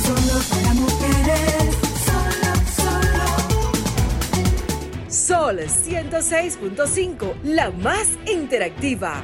Solo para mujeres. Solo, solo. Sol 106.5, la más interactiva.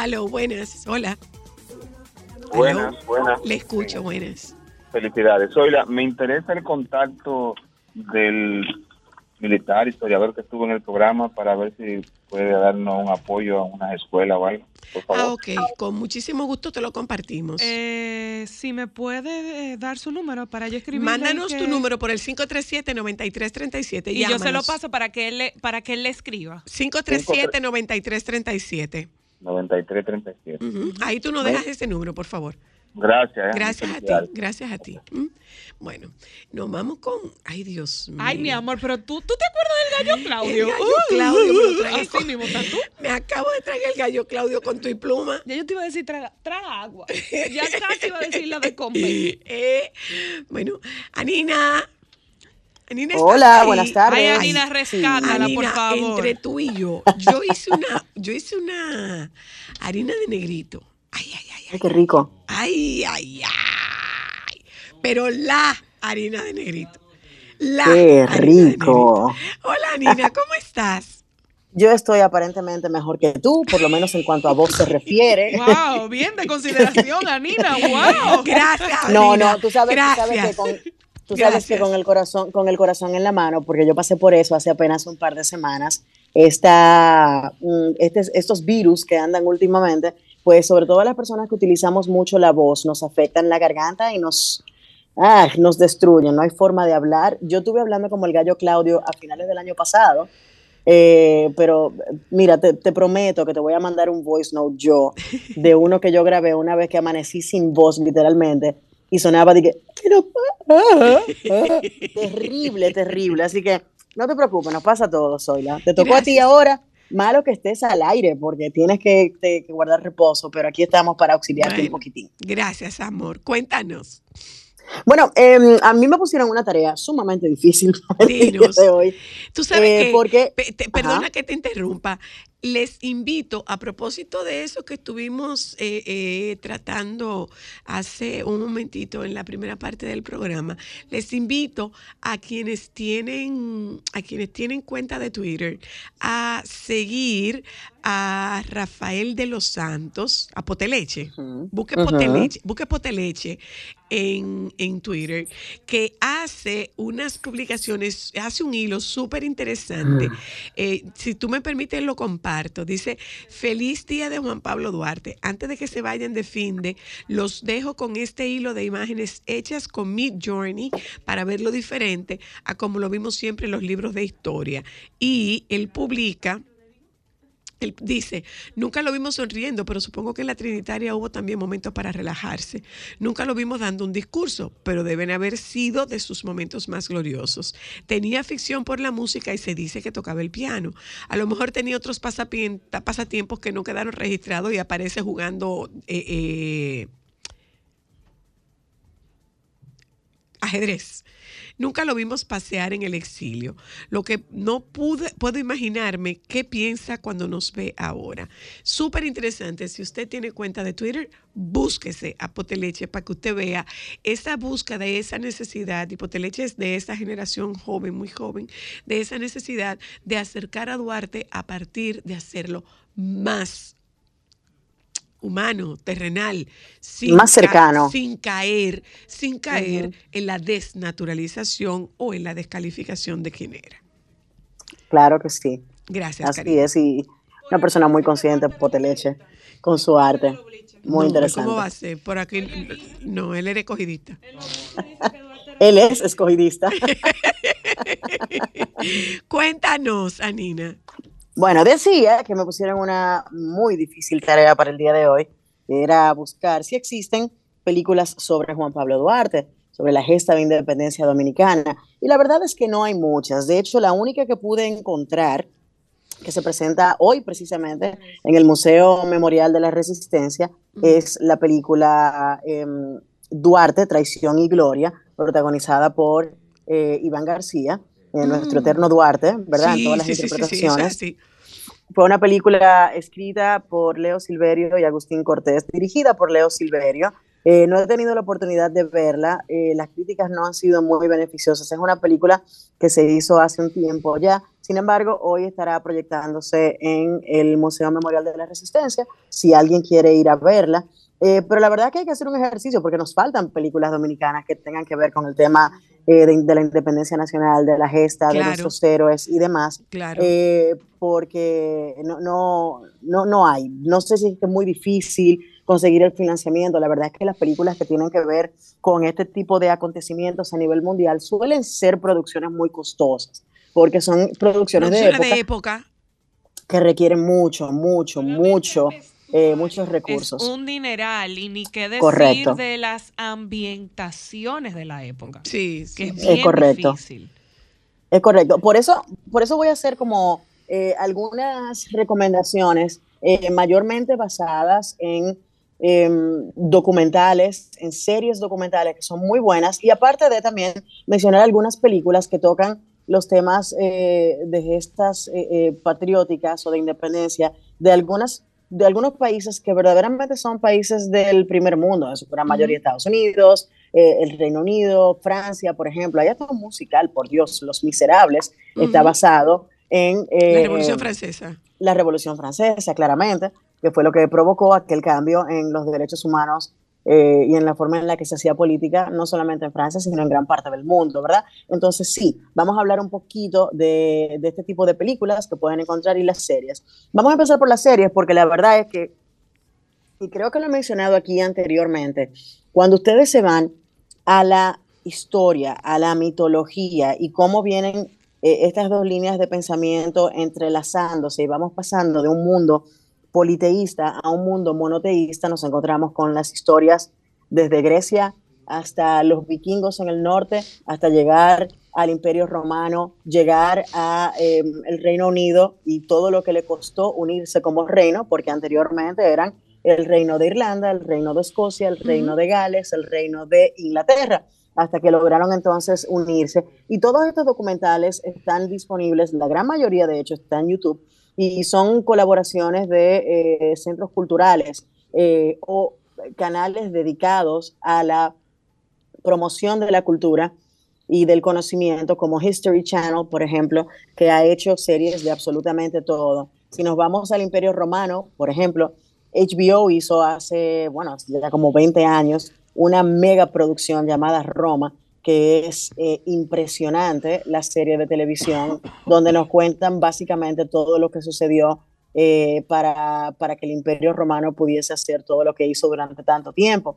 Aló, buenas. Hola. Buenas, buenas. Le escucho, buenas. Felicidades. Oiga, me interesa el contacto del militar historiador que estuvo en el programa para ver si puede darnos un apoyo a unas escuelas o algo. Por favor. Ah, ok. Con muchísimo gusto te lo compartimos. Eh, si me puede eh, dar su número para yo escribir. Mándanos que... tu número por el 537-9337. Y yo se lo paso para que él le, para que él le escriba. 537-9337. 9337. Uh -huh. Ahí tú no dejas ese número, por favor. Gracias. Gracias a ti, gracias a ti. Bueno, nos vamos con. Ay, Dios mío. Ay, mi amor, pero tú, ¿tú te acuerdas del gallo Claudio? El gallo uh, Claudio, me lo traje Así mismo tú. Me acabo de traer el gallo Claudio con tu y pluma. Ya yo te iba a decir, traga, traga agua. Ya casi iba a decir la de comer. Eh, bueno, Anina. Anina Hola, buenas tardes. Ay, Anina, rescátala, Anina, por favor. Entre tú y yo, yo hice una, yo hice una harina de negrito. Ay, ay, ay. Ay, qué rico. Ay, ay, ay. Pero la harina de negrito. La qué rico. Hola, Nina, ¿cómo estás? Yo estoy aparentemente mejor que tú, por lo menos en cuanto a vos se refiere. Wow, bien de consideración, Anina. Wow. Gracias. No, Anina. no, tú sabes, tú sabes que con, tú sabes que con el corazón, con el corazón en la mano, porque yo pasé por eso hace apenas un par de semanas. Esta, este, estos virus que andan últimamente, pues sobre todo las personas que utilizamos mucho la voz, nos afectan la garganta y nos, ah, nos destruyen, no hay forma de hablar. Yo estuve hablando como el gallo Claudio a finales del año pasado, eh, pero mira, te, te, prometo que te voy a mandar un voice note yo de uno que yo grabé una vez que amanecí sin voz literalmente y sonaba de que, pero, ah, ah, terrible, terrible. Así que no te preocupes, nos pasa todo, Zoila. Te tocó Gracias. a ti ahora malo que estés al aire porque tienes que, te, que guardar reposo, pero aquí estamos para auxiliarte bueno, un poquitín. Gracias, amor. Cuéntanos. Bueno, em, a mí me pusieron una tarea sumamente difícil para el día Dinos. de hoy. Tú sabes Eh, que, porque- te- perdona Ajá. que te interrumpa, les invito, a propósito de eso que estuvimos eh, eh, tratando hace un momentito en la primera parte del programa, les invito a quienes tienen, a quienes tienen cuenta de Twitter, a seguir a Rafael de los Santos, a Poteleche. Busque. Poteleche, busque Poteleche en, en Twitter, que hace unas publicaciones, hace un hilo súper interesante. Eh, si tú me permites, lo comparto. Dice, feliz día de Juan Pablo Duarte. Antes de que se vayan de finde, los dejo con este hilo de imágenes hechas con Mid Journey para verlo diferente a como lo vimos siempre en los libros de historia. Y él publica él dice, nunca lo vimos sonriendo, pero supongo que en la Trinitaria hubo también momentos para relajarse. Nunca lo vimos dando un discurso, pero deben haber sido de sus momentos más gloriosos. Tenía afición por la música y se dice que tocaba el piano. A lo mejor tenía otros pasatiempos que no quedaron registrados y aparece jugando eh, eh, ajedrez. Nunca lo vimos pasear en el exilio. Lo que no pude, puedo imaginarme qué piensa cuando nos ve ahora. Súper interesante. Si usted tiene cuenta de Twitter, búsquese a Poteleche para que usted vea esa búsqueda de esa necesidad. Y Poteleche es de esa generación joven, muy joven, de esa necesidad de acercar a Duarte a partir de hacerlo más humano, terrenal, sin Más ca- cercano. sin caer, sin caer en la desnaturalización o en la descalificación de quien era. Claro que sí. Gracias, Así cariño. es, y una persona muy consciente, Poteleche, con su arte. Muy No, interesante. ¿Cómo va a ser? Por aquí, no, él era escogidista. Él es escogidista. Cuéntanos, Anina. Bueno, decía que me pusieron una muy difícil tarea para el día de hoy, que era buscar si existen películas sobre Juan Pablo Duarte, sobre la gesta de independencia dominicana. Y la verdad es que no hay muchas. De hecho, la única que pude encontrar, que se presenta hoy precisamente en el Museo Memorial de la Resistencia, es la película em, Duarte, Traición y Gloria, protagonizada por eh, Iván García, eh, nuestro Mm. eterno Duarte, ¿verdad? en todas las sí, interpretaciones. sí. Fue una película escrita por Leo Silverio y Agustín Cortés, dirigida por Leo Silverio. Eh, no he tenido la oportunidad de verla, eh, las críticas no han sido muy beneficiosas. Es una película que se hizo hace un tiempo ya, sin embargo, hoy estará proyectándose en el Museo Memorial de la Resistencia, si alguien quiere ir a verla. Eh, pero la verdad es que hay que hacer un ejercicio porque nos faltan películas dominicanas que tengan que ver con el tema eh, de, de la independencia nacional, de la gesta, de nuestros héroes y demás. Claro. Eh, porque no, no, no, no hay. No sé si es que es muy difícil conseguir el financiamiento. La verdad es que las películas que tienen que ver con este tipo de acontecimientos a nivel mundial suelen ser producciones muy costosas, porque son producciones, Producciones de, época de época. que requieren mucho, mucho, mucho, eh, muchos recursos. Es un dineral y ni qué decir Correcto. de las ambientaciones de la época. Sí, sí. es Es bien correcto. difícil. Es correcto. Por eso, por eso voy a hacer como eh, algunas recomendaciones eh, mayormente basadas en em, documentales, en series documentales que son muy buenas y aparte de también mencionar algunas películas que tocan los temas eh, de gestas eh, patrióticas o de independencia de algunas de algunos países que verdaderamente son países del primer mundo, en su gran mayoría Estados Unidos, eh, el Reino Unido, Francia, por ejemplo. Hay hasta un musical, por Dios, Los Miserables, está basado en eh, La Revolución Francesa. la Revolución Francesa, claramente, que fue lo que provocó aquel cambio en los derechos humanos eh, y en la forma en la que se hacía política, no solamente en Francia, sino en gran parte del mundo, ¿verdad? Entonces, sí, vamos a hablar un poquito de, de este tipo de películas que pueden encontrar y las series. Vamos a empezar por las series, porque la verdad es que, y creo que lo he mencionado aquí anteriormente, cuando ustedes se van a la historia, a la mitología y cómo vienen eh, estas dos líneas de pensamiento entrelazándose y vamos pasando de un mundo politeísta a un mundo monoteísta, nos encontramos con las historias desde Grecia hasta los vikingos en el norte, hasta llegar al Imperio Romano, llegar a eh, el Reino Unido y todo lo que le costó unirse como reino, porque anteriormente eran el reino de Irlanda, el reino de Escocia, el reino de Gales, el reino de Inglaterra. hasta que lograron entonces unirse. Y todos estos documentales están disponibles, la gran mayoría de hecho está en YouTube, y son colaboraciones de eh, centros culturales eh, o canales dedicados a la promoción de la cultura y del conocimiento, como History Channel, por ejemplo, que ha hecho series de absolutamente todo. Si nos vamos al Imperio Romano, por ejemplo, HBO hizo hace, bueno, ya como 20 años, una mega producción llamada Roma, que es eh, impresionante, la serie de televisión, donde nos cuentan básicamente todo lo que sucedió eh, para, para, que el Imperio Romano pudiese hacer todo lo que hizo durante tanto tiempo.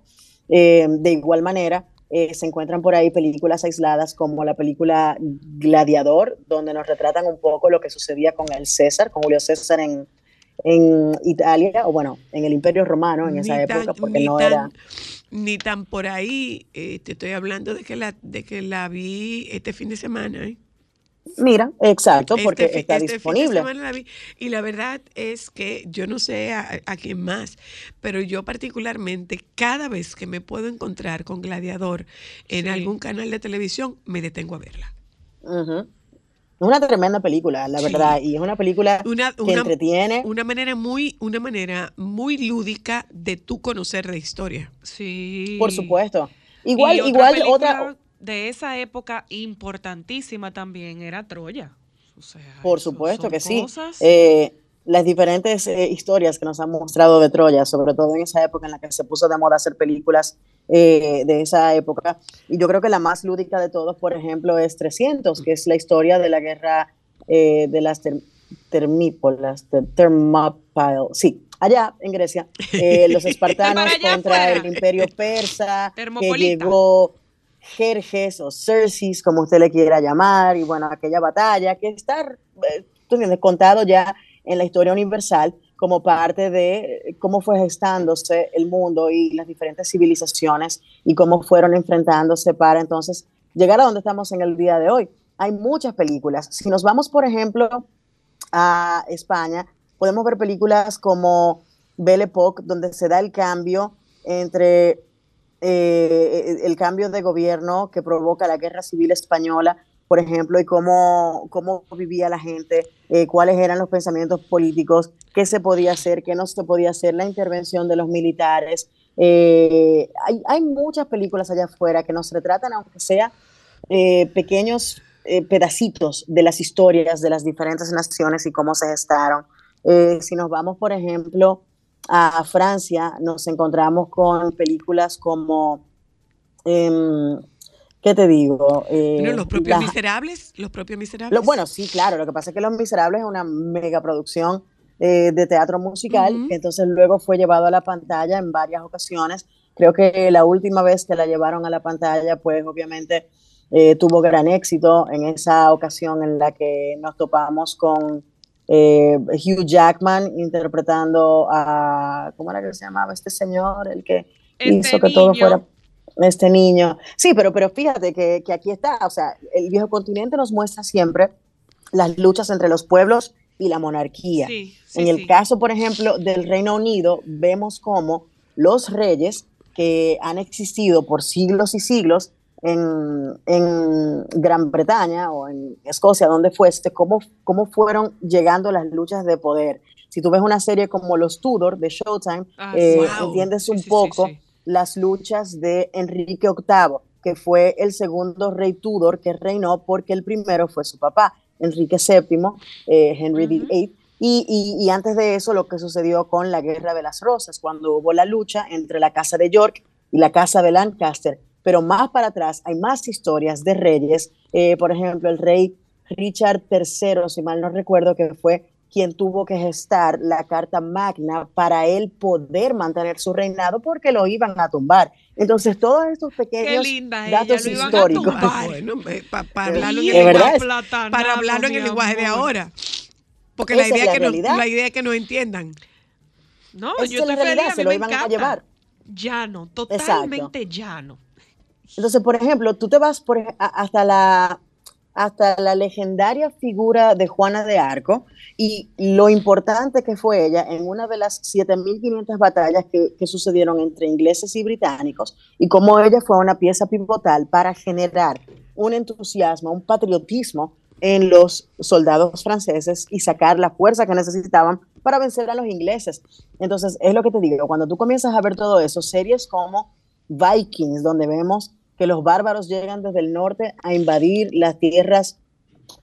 Eh, de igual manera, se encuentran por ahí películas aisladas como la película Gladiador, donde nos retratan un poco lo que sucedía con el César, con Julio César en, en Italia, o bueno, en el Imperio Romano en esa época, porque no tan, era... Ni tan por ahí, eh, te estoy hablando de que, la, de que la vi este fin de semana. ¿eh? Mira, exacto, porque Este está este fin de disponible. semana la vi. Y la verdad es que yo no sé a, a quién más, pero yo particularmente cada vez que me puedo encontrar con Gladiador en Sí. algún canal de televisión, me detengo a verla. Ujú. Es una tremenda película, la Sí. verdad, y es una película Una, que una, entretiene. una manera muy, una manera muy lúdica de tú conocer la historia. Sí. Por supuesto. Y Igual, otra igual otra, de esa época importantísima también era Troya. O sea, por supuesto que sí. Eh, las diferentes eh, historias que nos han mostrado de Troya, sobre todo en esa época en la que se puso de moda hacer películas eh, de esa época. Y yo creo que la más lúdica de todos, por ejemplo, es 300, que es la historia de la guerra eh, de las ter- termípolas, de Thermopylae. Sí, allá en Grecia, eh, los espartanos contra el imperio persa, que llegó Jerjes o Xerxes, como usted le quiera llamar, y bueno, aquella batalla que está tú entiendes, contado ya en la historia universal como parte de cómo fue gestándose el mundo y las diferentes civilizaciones y cómo fueron enfrentándose para entonces llegar a donde estamos en el día de hoy. Hay muchas películas. Si nos vamos, por ejemplo, a España, podemos ver películas como Belle Époque, donde se da el cambio entre eh, el cambio de gobierno que provoca la guerra civil española, por ejemplo, y cómo, cómo vivía la gente, eh, cuáles eran los pensamientos políticos, qué se podía hacer, qué no se podía hacer, la intervención de los militares. Eh, hay, hay muchas películas allá afuera que nos retratan, aunque sea eh, pequeños eh, pedacitos de las historias de las diferentes naciones y cómo se gestaron. Eh, si nos vamos, por ejemplo, a Francia, nos encontramos con películas como, em, ¿qué te digo? Eh, Bueno, los propios miserables, los propios miserables. lo- bueno, sí, claro, lo que pasa es que Los Miserables es una mega producción eh, de teatro musical, que entonces luego fue llevado a la pantalla en varias ocasiones. Creo que la última vez que la llevaron a la pantalla, pues obviamente eh, tuvo gran éxito en esa ocasión en la que nos topamos con eh, Hugh Jackman interpretando a, ¿cómo era que se llamaba este señor? El que Este hizo que todo fuera este niño. Sí, pero, pero fíjate que, que aquí está, o sea, el viejo continente nos muestra siempre las luchas entre los pueblos y la monarquía. Sí, sí, en el sí. caso, por ejemplo, del Reino Unido, vemos cómo los reyes que han existido por siglos y siglos en, en Gran Bretaña o en Escocia, donde fueste, cómo, cómo fueron llegando las luchas de poder. Si tú ves una serie como Los Tudor de Showtime, Ah, eh, wow. entiendes un poco. Las luchas de Enrique VIII, que fue el segundo rey Tudor que reinó porque el primero fue su papá, Enrique VII, eh, Henry. VIII. Y, y- y antes de eso, lo que sucedió con la Guerra de las Rosas, cuando hubo la lucha entre la Casa de York y la Casa de Lancaster. Pero más para atrás hay más historias de reyes. Eh, por ejemplo, el rey Richard III, si mal no recuerdo, que fue quien tuvo que gestar la Carta Magna para él poder mantener su reinado porque lo iban a tumbar. Entonces, todos estos pequeños linda datos lo iban a históricos. tumbar. Bueno, eh, pa- para hablarlo en ¿De el lenguaje, para hablarlo en el lenguaje de ahora. Porque la es idea, la es que no, la idea es que no entiendan. No, Esa yo es la estoy feliz, realidad, a se lo iban a llevar. Llano, totalmente llano. Entonces, por ejemplo, tú te vas por ej- a- hasta la hasta la legendaria figura de Juana de Arco y lo importante que fue ella en una de las 7.500 batallas que, que sucedieron entre ingleses y británicos y cómo ella fue una pieza pivotal para generar un entusiasmo, un patriotismo en los soldados franceses y sacar la fuerza que necesitaban para vencer a los ingleses. Entonces, es lo que te digo, cuando tú comienzas a ver todo eso, series como Vikings, donde vemos que los bárbaros llegan desde el norte a invadir las tierras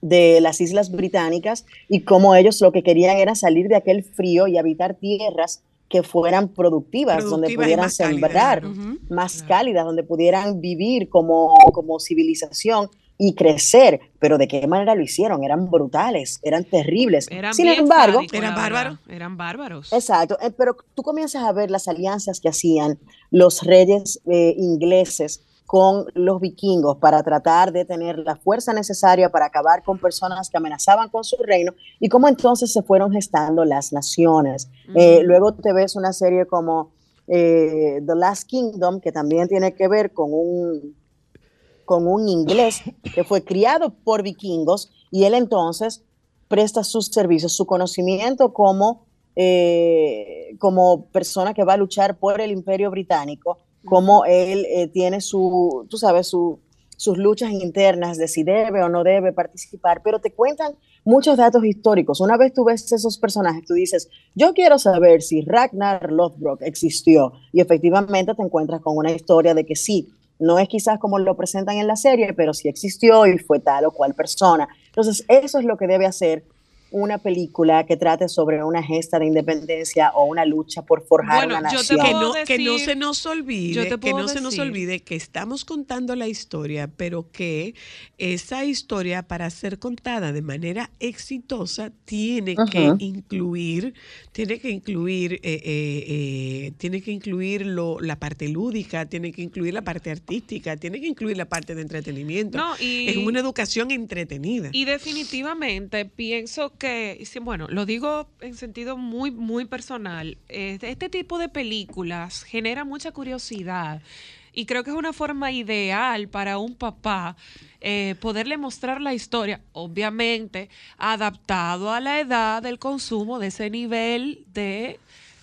de las islas británicas y cómo ellos lo que querían era salir de aquel frío y habitar tierras que fueran productivas, donde Productivas pudieran más cálidas. sembrar, más cálidas, donde pudieran vivir como, como civilización y crecer. Pero de qué manera lo hicieron, eran brutales, eran terribles. Eran Sin embargo, Eran bárbaros. Eran bárbaros. Exacto, eh, pero tú comienzas a ver las alianzas que hacían los reyes eh, ingleses con los vikingos para tratar de tener la fuerza necesaria para acabar con personas que amenazaban con su reino y cómo entonces se fueron gestando las naciones. Eh, luego te ves una serie como eh, The Last Kingdom, que también tiene que ver con un, con un inglés que fue criado por vikingos y él entonces presta sus servicios, su conocimiento como, eh, como persona que va a luchar por el imperio británico, como él eh, tiene su, tú sabes, su, sus luchas internas de si debe o no debe participar, pero te cuentan muchos datos históricos. Una vez tú ves esos personajes, tú dices, yo quiero saber si Ragnar Lothbrok existió y efectivamente te encuentras con una historia de que sí, no es quizás como lo presentan en la serie, pero sí existió y fue tal o cual persona. Entonces, eso es lo que debe hacer una película que trate sobre una gesta de independencia o una lucha por forjar Bueno, una yo te nación. que no, que no se nos olvide, que no se nos olvide que estamos contando la historia, pero que esa historia para ser contada de manera exitosa tiene que incluir, tiene que incluir, eh, eh, eh, tiene que incluir lo- la parte lúdica, tiene que incluir la parte artística, tiene que incluir la parte de entretenimiento. No, y- es una educación entretenida. Y definitivamente pienso que, bueno, lo digo en sentido muy, muy personal, este tipo de películas genera mucha curiosidad y creo que es una forma ideal para un papá eh, poderle mostrar la historia, obviamente adaptado a la edad del consumo de ese nivel de...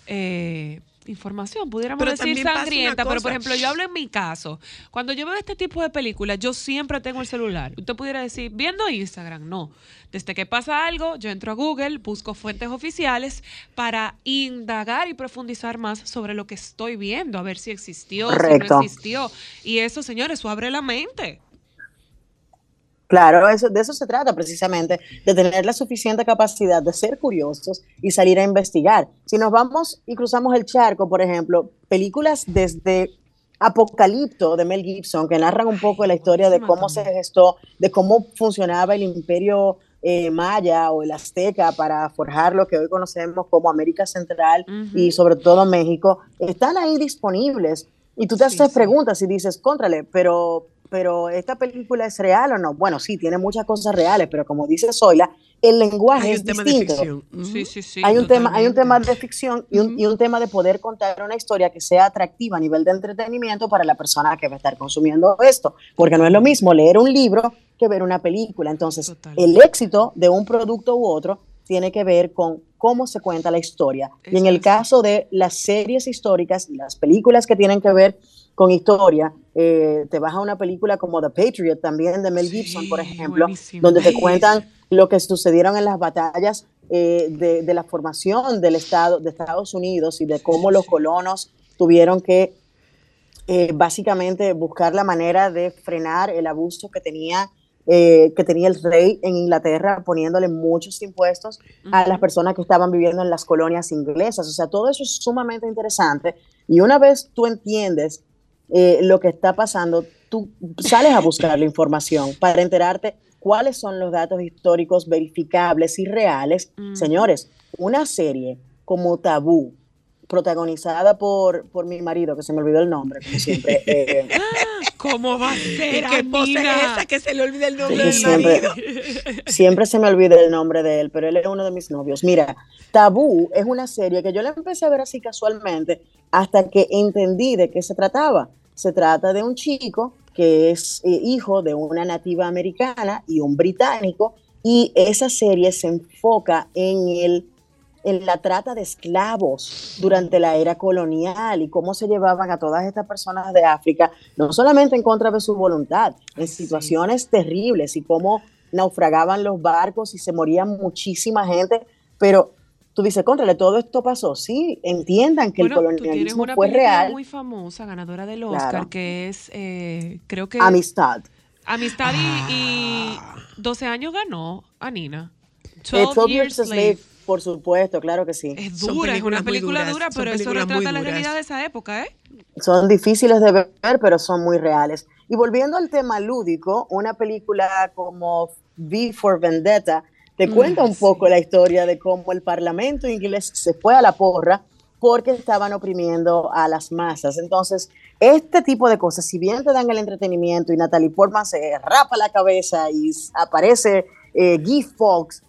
eh, información, pudiéramos Pero decir sangrienta, pero por ejemplo, yo hablo en mi caso. Cuando yo veo este tipo de películas, yo siempre tengo el celular. Usted pudiera decir, viendo Instagram, no. Desde que pasa algo, yo entro a Google, busco fuentes oficiales para indagar y profundizar más sobre lo que estoy viendo, a ver si existió, si no existió. Y eso, señores, eso abre la mente. Claro, eso, de eso se trata precisamente, de tener la suficiente capacidad de ser curiosos y salir a investigar. Si nos vamos y cruzamos el charco, por ejemplo, películas desde Apocalipto de Mel Gibson, que narran un poco la historia de cómo se gestó, de cómo funcionaba el imperio eh, maya o el azteca para forjar lo que hoy conocemos como América Central y sobre todo México, están ahí disponibles. Y tú te Sí, haces sí. preguntas y dices, contrale, pero, pero ¿esta película es real o no? Bueno, sí, tiene muchas cosas reales, pero como dice Zoila, el lenguaje Hay es un tema de distinto. ficción. Ujú. Sí, sí, sí. hay, un tema, hay un tema de ficción y un, y un tema de poder contar una historia que sea atractiva a nivel de entretenimiento para la persona que va a estar consumiendo esto, porque no es lo mismo leer un libro que ver una película. Entonces, Total. el éxito de un producto u otro tiene que ver con cómo se cuenta la historia. Y en el es. caso de las series históricas y las películas que tienen que ver con historia, eh, te vas a una película como The Patriot también de Mel Sí, Gibson, por ejemplo, buenísimo. donde te cuentan lo que sucedieron en las batallas eh, de, de la formación del Estado de Estados Unidos y de cómo los colonos tuvieron que eh, básicamente buscar la manera de frenar el abuso que tenía, eh, que tenía el rey en Inglaterra, poniéndole muchos impuestos a las personas que estaban viviendo en las colonias inglesas. O sea, todo eso es sumamente interesante. Y una vez tú entiendes eh, lo que está pasando, tú sales a buscar la información para enterarte cuáles son los datos históricos verificables y reales. Mm. Señores, una serie como Tabú, protagonizada por, por mi marido, que se me olvidó el nombre, como siempre. eh, ¿Cómo va a ser, ¿Y qué esposa es esa que se le olvida el nombre Sí, del siempre. marido? siempre se me olvida el nombre de él, pero él es uno de mis novios. Mira, Tabú es una serie que yo la empecé a ver así casualmente hasta que entendí de qué se trataba. Se trata de un chico que es eh, hijo de una nativa americana y un británico, y esa serie se enfoca en el en la trata de esclavos durante la era colonial y cómo se llevaban a todas estas personas de África, no solamente en contra de su voluntad, en situaciones terribles y cómo naufragaban los barcos y se moría muchísima gente, pero tú dices, contrale, todo esto pasó, sí, entiendan que Bueno, el colonialismo una fue real, muy famosa, ganadora del Oscar, Claro. que es, eh, creo que... amistad. Amistad y, y 12 años ganó a Nina. Eh, 12 Years Slave, por supuesto, claro que sí. Es dura, es una película duras, dura, pero eso retrata la realidad de esa época, ¿eh? son difíciles de ver, pero son muy reales. Y volviendo al tema lúdico, una película como V for Vendetta te Mm, cuenta un poco la historia de cómo el Parlamento inglés se fue a la porra porque estaban oprimiendo a las masas. Entonces, este tipo de cosas, si bien te dan el entretenimiento y Natalie Portman se rapa la cabeza y aparece eh, Guy Fawkes,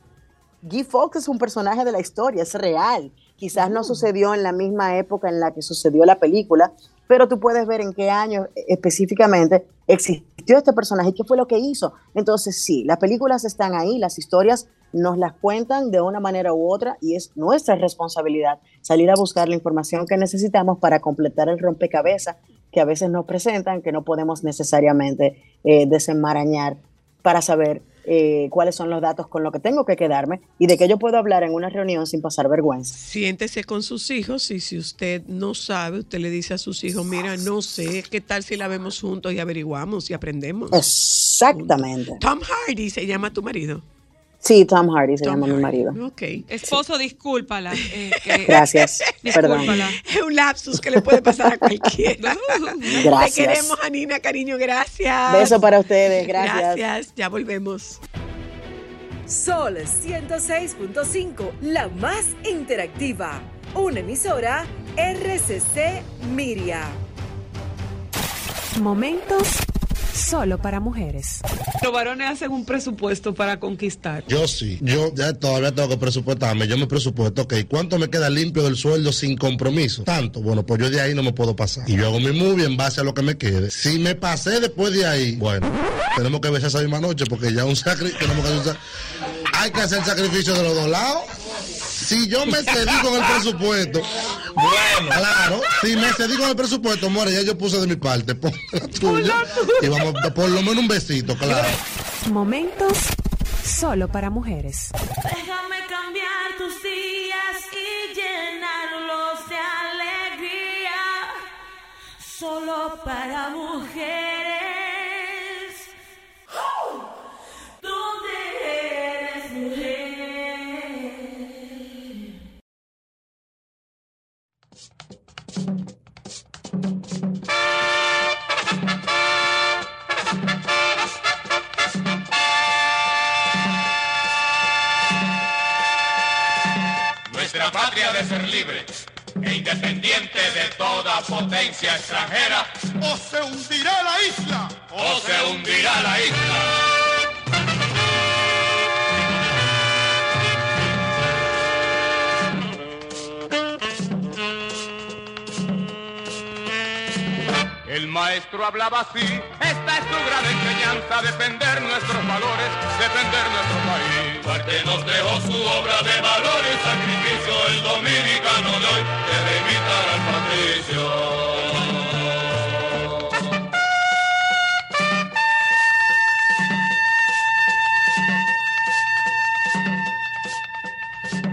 Guy Fawkes es un personaje de la historia, es real. Quizás no sucedió en la misma época en la que sucedió la película, pero tú puedes ver en qué año específicamente existió este personaje y qué fue lo que hizo. Entonces, sí, las películas están ahí, las historias nos las cuentan de una manera u otra y es nuestra responsabilidad salir a buscar la información que necesitamos para completar el rompecabezas que a veces nos presentan, que no podemos necesariamente eh, desenmarañar para saber eh, cuáles son los datos con los que tengo que quedarme y de qué yo puedo hablar en una reunión sin pasar vergüenza. Siéntese con sus hijos y si usted no sabe, usted le dice a sus hijos, mira, no sé, ¿qué tal si la vemos juntos y averiguamos y aprendemos? Exactamente. Tom Hardy se llama tu marido. Sí, Tom Hardy se Tom llama mi marido. Ok. Esposo, discúlpala. eh, que- Gracias. Perdón. Discúlpala. Es un lapsus que le puede pasar a cualquiera. Gracias. Te queremos, Anina, cariño, gracias. Beso para ustedes. Gracias. Gracias, ya volvemos. Sol 106.5, la más interactiva. Una emisora RCC Miria. Momentos solo para mujeres. Los varones hacen un presupuesto para conquistar. Yo sí, yo ya todavía tengo que presupuestarme. Yo me presupuesto, ok, ¿cuánto me queda limpio del sueldo sin compromiso? Tanto. Bueno, pues yo de ahí no me puedo pasar. Y yo hago mi movie en base a lo que me quede. Si me pasé después de ahí, bueno, tenemos que ver esa misma noche porque ya un sacrificio, tenemos que hacer un sac- Hay que hacer sacrificio de los dos lados. Si yo me cedí con el presupuesto, bueno, claro, si me cedí con el presupuesto, more, ya yo puse de mi parte, pon la tuya. Y vamos, por lo menos un besito, claro. Momentos solo para mujeres. Déjame cambiar tus días y llenarlos de alegría. Solo para mujeres. Patria de ser libre e independiente de toda potencia extranjera, o se hundirá la isla, o se hundirá la isla. El maestro hablaba así, esta es su gran enseñanza, defender nuestros valores, defender nuestro país. Duarte nos dejó su obra de valor y sacrificio, el dominicano de hoy debe imitar al patricio.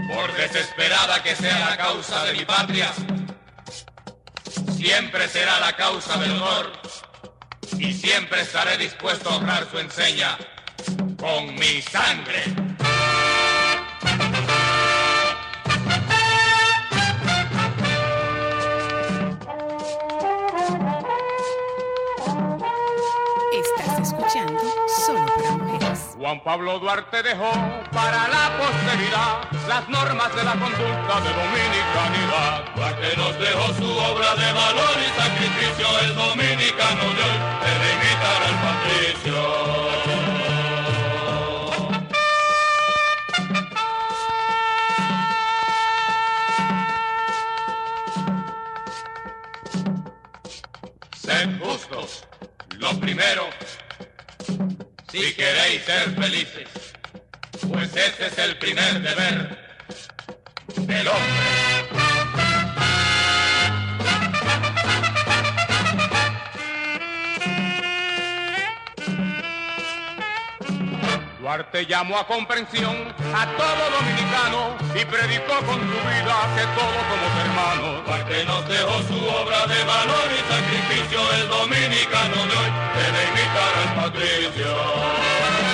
Por desesperada que sea la causa de mi patria, siempre será la causa del honor y siempre estaré dispuesto a honrar su enseña con mi sangre. Estás escuchando. Juan Pablo Duarte dejó para la posteridad las normas de la conducta de dominicanidad. Duarte nos dejó su obra de valor y sacrificio, el dominicano de hoy debe imitar al patricio. Sed justos, Lo primero, si queréis ser felices, pues ese es el primer deber del hombre. Duarte llamó a comprensión a todo dominicano y predicó con su vida que todos somos hermanos. Duarte nos dejó su obra de valor y sacrificio, el dominicano de hoy debe imitar al patricio.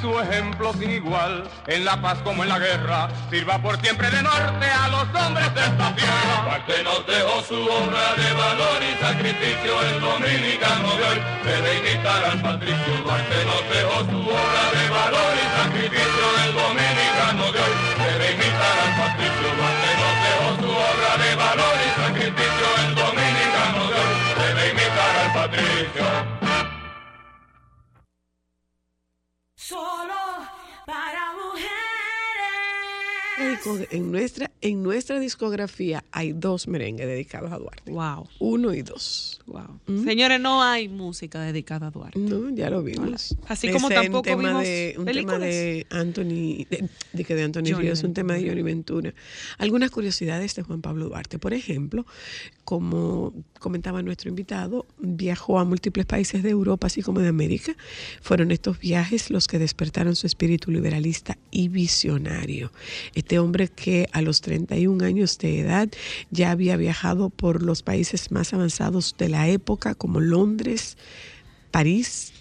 Su ejemplo sin igual, en la paz como en la guerra, sirva por siempre de norte a los hombres de esta tierra. Duarte nos dejó su obra de valor y sacrificio, el dominicano de hoy debe imitar al patricio. Duarte nos dejó su obra de valor y sacrificio, el dominicano de hoy debe imitar al patricio. Duarte nos dejó su obra de valor y sacrificio, el dominicano de hoy debe imitar al patricio. Solo para mujeres. En nuestra, en nuestra discografía hay dos merengues dedicados a Duarte. Wow. Uno y dos. Wow. Señores, no hay música dedicada a Duarte. No, ya lo vimos. Así como Ese tampoco tema vimos de, un tema de Anthony, de, de que de Anthony Johnny Ríos, un tema de Johnny Ventura. Algunas curiosidades de Juan Pablo Duarte. Por ejemplo, como comentaba nuestro invitado, viajó a múltiples países de Europa, así como de América. Fueron estos viajes los que despertaron su espíritu liberalista y visionario. Este hombre que a los 31 años de edad ya había viajado por los países más avanzados de la época, como Londres, París,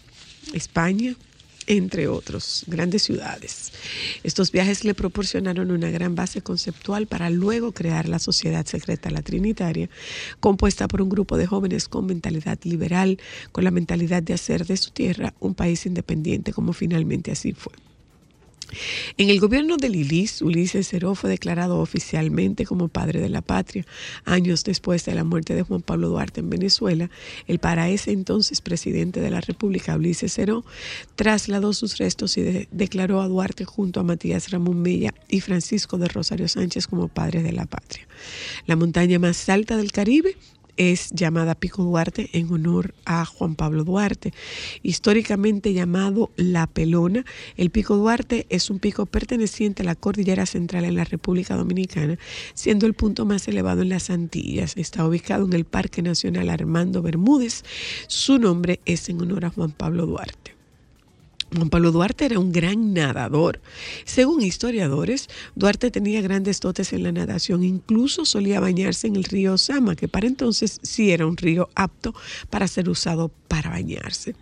España, entre otros, grandes ciudades. Estos viajes le proporcionaron una gran base conceptual para luego crear la Sociedad Secreta La Trinitaria, compuesta por un grupo de jóvenes con mentalidad liberal, con la mentalidad de hacer de su tierra un país independiente, como finalmente así fue. En el gobierno de Lilis, Ulises Ceró fue declarado oficialmente como padre de la patria. Años después de la muerte de Juan Pablo Duarte en Venezuela, el para ese entonces presidente de la República, Ulises Ceró, trasladó sus restos y de- declaró a Duarte junto a Matías Ramón Mella y Francisco de Rosario Sánchez como padres de la patria. La montaña más alta del Caribe es llamada Pico Duarte en honor a Juan Pablo Duarte. Históricamente llamado La Pelona, el Pico Duarte es un pico perteneciente a la Cordillera Central en la República Dominicana, siendo el punto más elevado en las Antillas. Está ubicado en el Parque Nacional Armando Bermúdez. Su nombre es en honor a Juan Pablo Duarte. Juan Pablo Duarte era un gran nadador. Según historiadores, Duarte tenía grandes dotes en la natación, incluso solía bañarse en el río Sama, que para entonces sí era un río apto para ser usado para bañarse.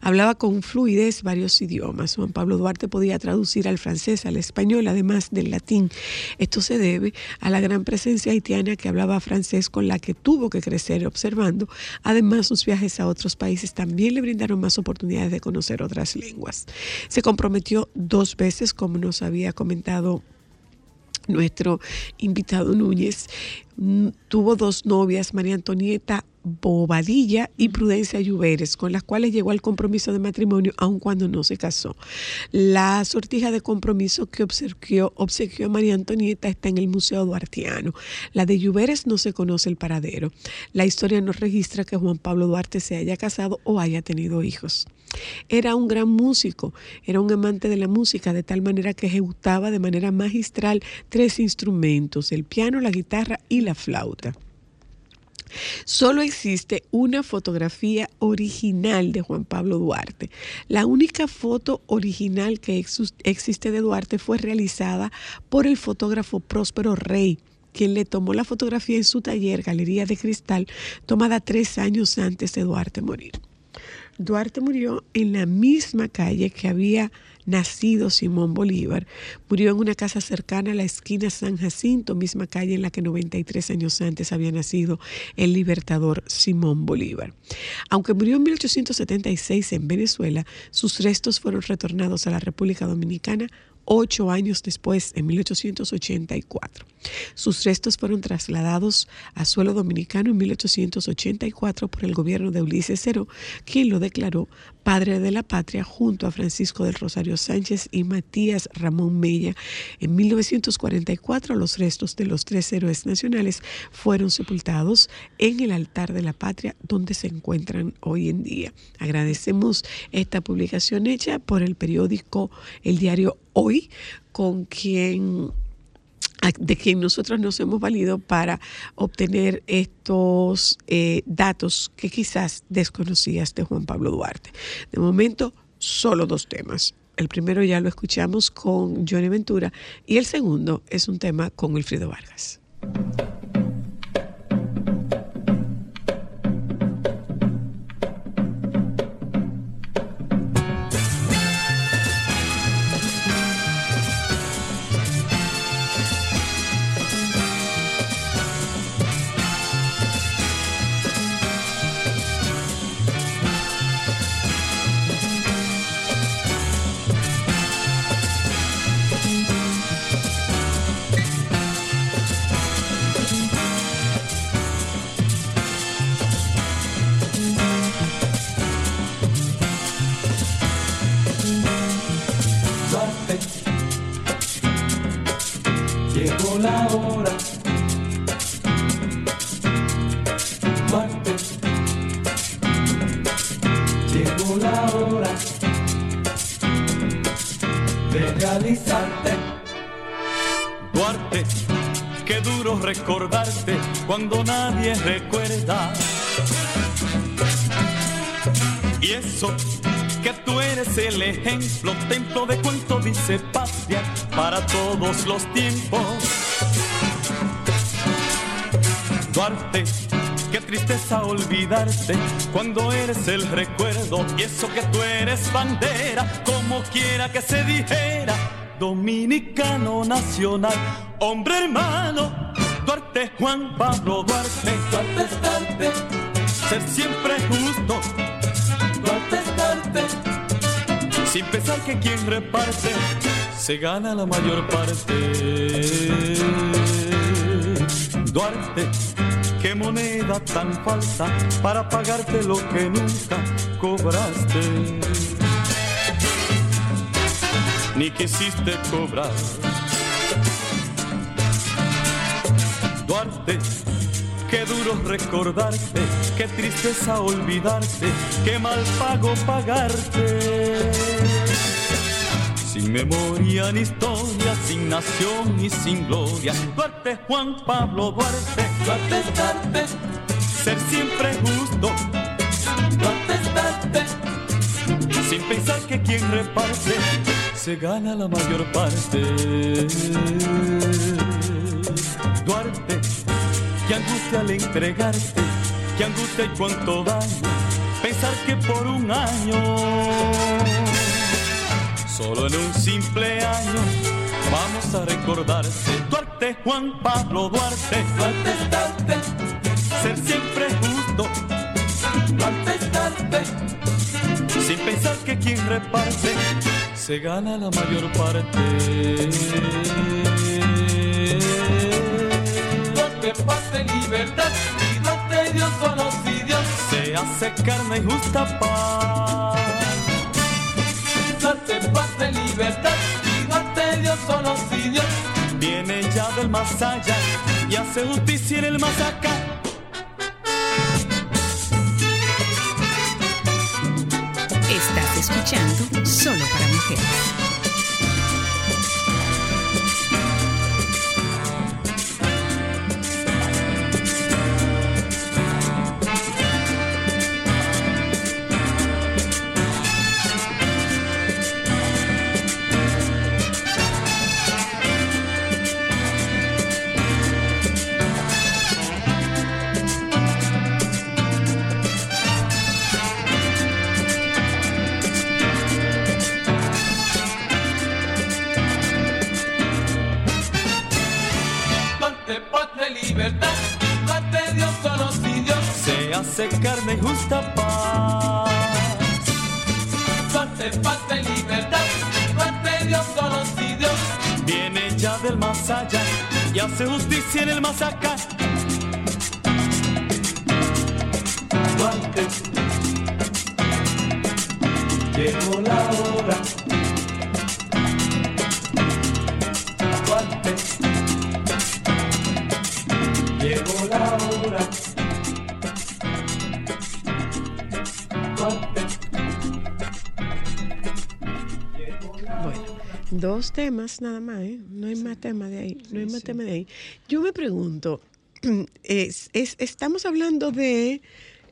Hablaba con fluidez varios idiomas. Juan Pablo Duarte podía traducir al francés, al español, además del latín. Esto se debe a la gran presencia haitiana que hablaba francés con la que tuvo que crecer observando. Además, sus viajes a otros países también le brindaron más oportunidades de conocer otras lenguas. Se comprometió dos veces, como nos había comentado nuestro invitado Núñez. Mm, Tuvo dos novias, María Antonieta Bobadilla y Prudencia Lluveres, con las cuales llegó al compromiso de matrimonio, aun cuando no se casó. La sortija de compromiso que obsequió, obsequió a María Antonieta está en el Museo Duartiano. La de Lluveres no se conoce el paradero. La historia no registra que Juan Pablo Duarte se haya casado o haya tenido hijos. Era un gran músico, era un amante de la música, de tal manera que ejecutaba de manera magistral tres instrumentos, el piano, la guitarra y la flauta. Solo existe una fotografía original de Juan Pablo Duarte. La única foto original que existe de Duarte fue realizada por el fotógrafo Próspero Rey, quien le tomó la fotografía en su taller Galería de Cristal, tomada tres años antes de Duarte morir. Duarte murió en la misma calle que había nacido Simón Bolívar. Murió en una casa cercana a la esquina San Jacinto, misma calle en la que 93 años antes había nacido el libertador Simón Bolívar. Aunque murió en 1876 en Venezuela, sus restos fueron retornados a la República Dominicana ocho años después, en 1884. Sus restos fueron trasladados a suelo dominicano en 1884 por el gobierno de Ulises Cero, quien lo declaró padre de la patria junto a Francisco del Rosario Sánchez y Matías Ramón Mella. En 1944 los restos de los tres héroes nacionales fueron sepultados en el altar de la patria donde se encuentran hoy en día. Agradecemos esta publicación hecha por el periódico El Diario Hoy, con quien de quien nosotros nos hemos valido para obtener estos eh, datos que quizás desconocías de Juan Pablo Duarte. De momento, solo dos temas. El primero ya lo escuchamos con Johnny Ventura y el segundo es un tema con Wilfrido Vargas. Y eso que tú eres bandera, como quiera que se dijera dominicano nacional, hombre hermano, Duarte, Juan Pablo Duarte, Duarte es Duarte, ser siempre justo, Duarte es Duarte, sin pensar que quien reparte se gana la mayor parte. Duarte, qué moneda tan falsa para pagarte lo que nunca cobraste ni quisiste cobrar. Duarte, qué duro recordarte, qué tristeza olvidarte, qué mal pago pagarte. Sin memoria ni historia, sin nación y sin gloria. Duarte, Juan Pablo Duarte, Duarte Duarte, ser siempre justo. Duarte Duarte, sin pensar que quien reparte se gana la mayor parte. Duarte, que angustia al entregarte, que angustia y cuánto daño, pensar que por un año, solo en un simple año, vamos a recordarte. Duarte, Juan Pablo Duarte, Duarte Duarte, ser siempre justo. Duarte Duarte, sin pensar que quien reparte se gana la mayor parte. Duarte parte libertad y Duarte Dios conocido. Se hace carne y justa paz. Duarte parte libertad y Duarte Dios. Viene ya del más allá y hace justicia en el más acá. Estás escuchando Solo para Mujeres. Duarte parte libertad y Duarte Dios conocido. Se hace carne y justa paz. Duarte parte libertad y Duarte Dios conocido. allá y hace justicia en el más acá. Llegó la hora. Dos temas nada más, ¿eh? No hay más tema de ahí, no hay más tema de ahí. Yo me pregunto, es- es- estamos hablando de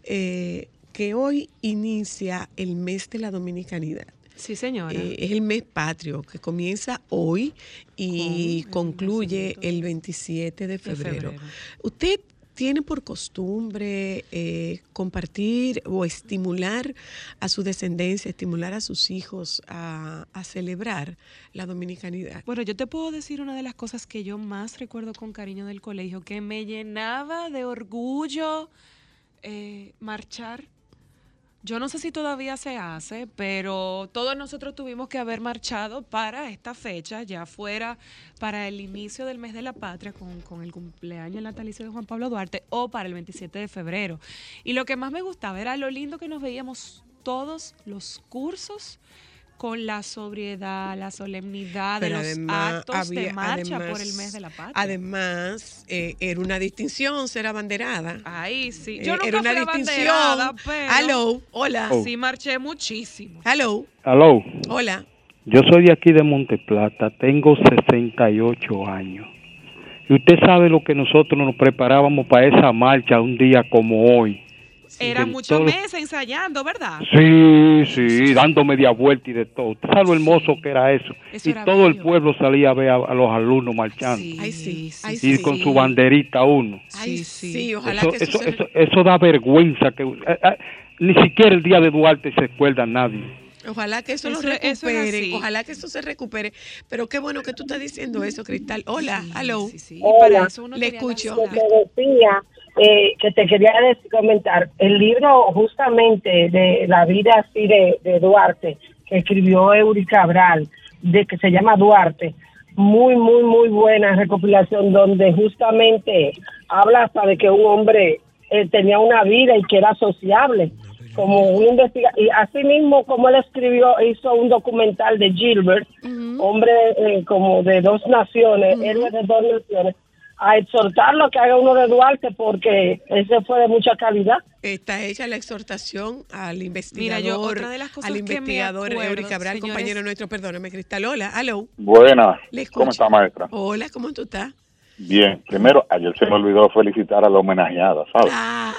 eh, que hoy inicia el mes de la dominicanidad. Sí, señora. Eh, es el mes patrio que comienza hoy y concluye el 27 de febrero. febrero. ¿Usted tiene por costumbre eh, compartir o estimular a su descendencia, estimular a sus hijos a, celebrar la dominicanidad? Bueno, yo te puedo decir una de las cosas que yo más recuerdo con cariño del colegio, que me llenaba de orgullo eh, marchar. Yo no sé si todavía se hace, pero todos nosotros tuvimos que haber marchado para esta fecha, ya fuera para el inicio del mes de la patria con, con el cumpleaños natalicio de Juan Pablo Duarte o para el 27 de febrero. Y lo que más me gustaba era lo lindo que nos veíamos todos los cursos con la sobriedad, la solemnidad de los además actos de marcha por el mes de la patria. Además, eh, era una distinción ser abanderada. Ahí sí. Eh, Yo nunca era una fui distinción. pero Hello, hola. Oh. sí marché muchísimo. Hello, Aló, hola. yo soy de aquí de Monteplata, tengo 68 años. Y usted sabe lo que nosotros nos preparábamos para esa marcha un día como hoy. Era muchos todo- meses ensayando, ¿verdad? Sí, sí, dando media vuelta y de todo. ¿Usted sabe lo hermoso que era eso? Eso y era todo el pueblo salía a ver a, a los alumnos marchando. Ay, sí. Ay, y sí. con su banderita uno. Ay, sí, ojalá Eso, que eso, eso, se- eso, eso da vergüenza. que eh, eh, Ni siquiera el día de Duarte se acuerda nadie. Ojalá que eso, lo Eso- eso así. ojalá que eso se recupere. Pero qué bueno que tú estás diciendo eso, Cristal. Hola, hello. Hola. Le escucho. Que te decía eh, que te quería decir- comentar el libro justamente de la vida así de, de Duarte que escribió Eury Cabral de que se llama Duarte muy muy muy buena recopilación donde justamente habla hasta de que un hombre eh, tenía una vida y que era sociable como un investiga y así mismo como él escribió hizo un documental de Gilbert hombre eh, como de dos naciones héroe de dos naciones a exhortarlo a que haga uno de Duarte porque ese fue de mucha calidad. Está hecha la exhortación al investigador, yo, otra de las cosas al investigador Eury Cabral, señores- compañero nuestro, perdóname, Cristal. Hola, hello. Buenas. ¿Cómo está, maestra? Hola, ¿cómo tú estás? Bien. Primero, ayer se me olvidó felicitar a la homenajeada, ¿sabes? Ah,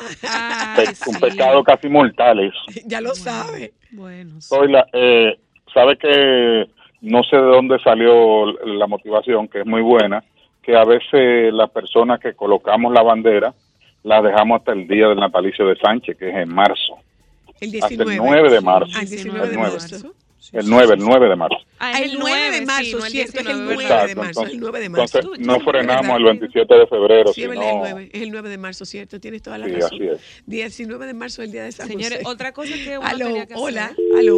Pe- un pecado casi mortal eso. ya lo sabe. Bueno, Soy la, eh, sabe que no sé de dónde salió la motivación, que es muy buena, que a veces las personas que colocamos la bandera la dejamos hasta el día del natalicio de Sánchez, que es en marzo. El Hasta 19. el 9 de marzo. Ah, el 19 de El 9. marzo. El 9, el 9 de marzo. Ah, el 9 de marzo, sí, no el cierto, es el 19, 9 Exacto, de marzo, entonces- el 9 de marzo. Entonces, no frenamos el 27 de febrero, Sí, es sino... el 9, es el 9 de marzo, cierto, tienes toda la Sí, razón. así es. 19 de marzo es el día de San Señores, José. otra cosa que uno Aló, tenía que hacer. hola, aló.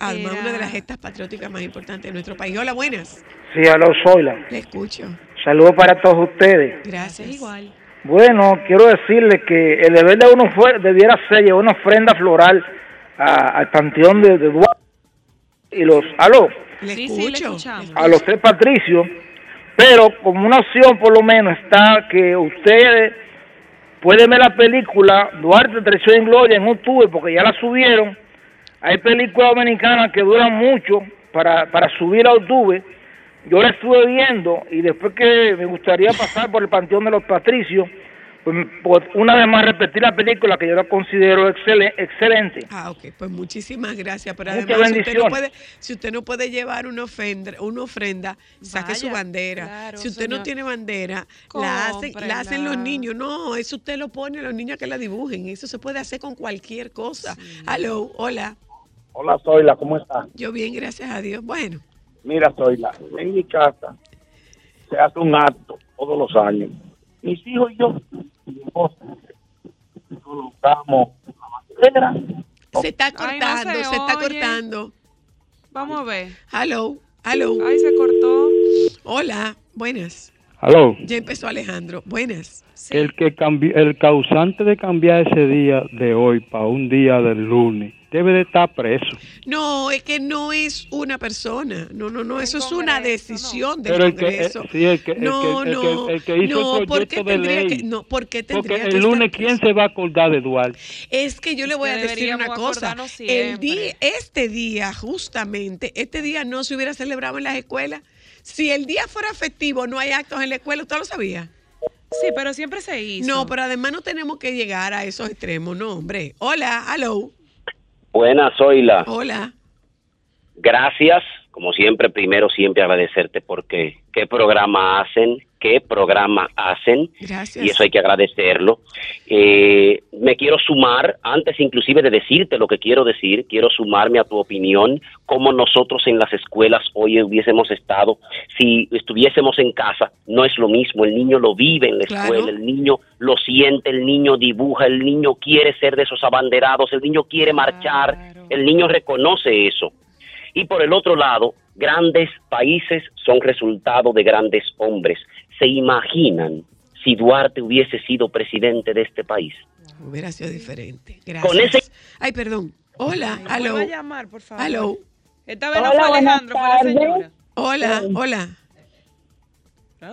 Alma, Era- una de las gestas patrióticas más importantes de nuestro país. Hola, buenas. Sí, aló, Zoila. Le escucho. Saludos para todos ustedes. Gracias. igual. Bueno, quiero decirle que el deber de uno fue, debiera ser llevar una ofrenda floral a- al panteón de, de Duarte y los, aló, Le Sí, sí, le escucho. a los tres patricios, pero como una opción por lo menos está que ustedes pueden ver la película Duarte Traición en Gloria en octubre porque ya la subieron. Hay películas dominicanas que duran mucho para, para subir a octubre. Yo la estuve viendo y después que me gustaría pasar por el Panteón de los Patricios, pues por una vez más repetir la película que yo la considero excele- excelente. Ah, ok, pues muchísimas gracias. Pero Muchas además, si usted, no puede, si usted no puede llevar una ofrenda, una ofrenda saque su bandera. claro, si usted no tiene bandera, la hacen, la hacen los niños. No, eso usted lo pone a los niños que la dibujen. Eso se puede hacer con cualquier cosa. Aló, hola. Hola, Zoila, ¿cómo estás? Yo bien, gracias a Dios. Bueno, Mira, Zoila, en mi casa se hace un acto todos los años. Mis hijos y yo, colocamos la bandera. se está Ay, no cortando, se se, está cortando. Vamos a ver. Aló, aló. Ay, se cortó. Hola. Buenas. Aló. Ya empezó Alejandro. Buenas. Que el que cambi- el causante de cambiar ese día de hoy para un día del lunes debe de estar preso. No, es que no es una persona. No, no, no. Eso es una decisión del Pero el que, Congreso. eh, sí, el que, el no, que- el no. que- el que hizo no, el ¿por qué proyecto de tendría ley. que, no, ¿por qué tendría Porque que el estar lunes, ¿quién se va a acordar de Duarte? Es que yo le voy a decir una cosa. El día, este día, justamente, este día no se hubiera celebrado en las escuelas. Si el día fuera festivo, no hay actos en la escuela, ¿usted lo sabía? Sí, pero siempre se hizo. No, pero además no tenemos que llegar a esos extremos, no, hombre. Hola, hello. Buenas, Zoila. Hola. Gracias, como siempre, primero siempre agradecerte porque qué programa hacen, qué programa hacen, Gracias. y eso hay que agradecerlo. Eh, me quiero sumar, antes inclusive de decirte lo que quiero decir, quiero sumarme a tu opinión, como nosotros en las escuelas hoy hubiésemos estado, si estuviésemos en casa, no es lo mismo, el niño lo vive en la Claro. escuela, el niño lo siente, el niño dibuja, el niño quiere ser de esos abanderados, el niño quiere marchar, el niño reconoce eso. Y por el otro lado, grandes países son resultado de grandes hombres. ¿Se imaginan si Duarte hubiese sido presidente de este país? Hubiera sido diferente. Gracias. Con ese- Ay, perdón. Hola, Ay, hello. vuelva a llamar, por favor. Hello. Esta vez no Hola, fue buenas Alejandro, fue la señora. Hola, hola.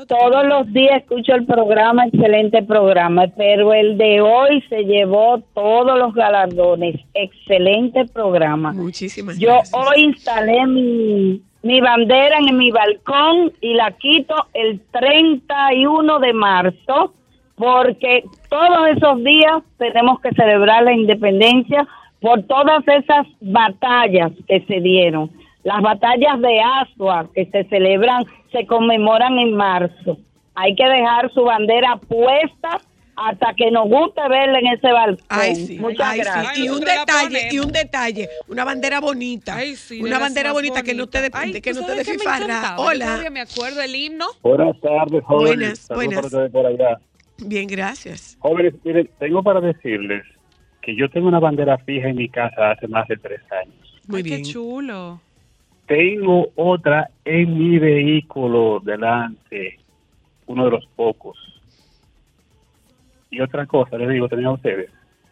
Todos los días escucho el programa, excelente programa, pero el de hoy se llevó todos los galardones. Excelente programa. Muchísimas Yo hoy instalé mi, mi bandera en mi balcón y la quito el 31 de marzo porque todos esos días tenemos que celebrar la independencia por todas esas batallas que se dieron. Las batallas de Asua que se celebran, se conmemoran en marzo. Hay que dejar su bandera puesta hasta que nos guste verla en ese balcón. Ay, sí. Muchas Ay, sí. gracias. Y un detalle, y un detalle, una bandera bonita. sí, una de bandera bonita que no te de, Ay, que ¿tú no te? Yo Hola. todavía me acuerdo el himno. Buenas tardes, jóvenes. Buenas, Saludos por allá. Bien, gracias. Jóvenes, miren, tengo para decirles que yo tengo una bandera fija en mi casa hace más de tres años. Muy Qué chulo. Tengo otra en mi vehículo delante, uno de los pocos. Y otra cosa, les digo también a ustedes,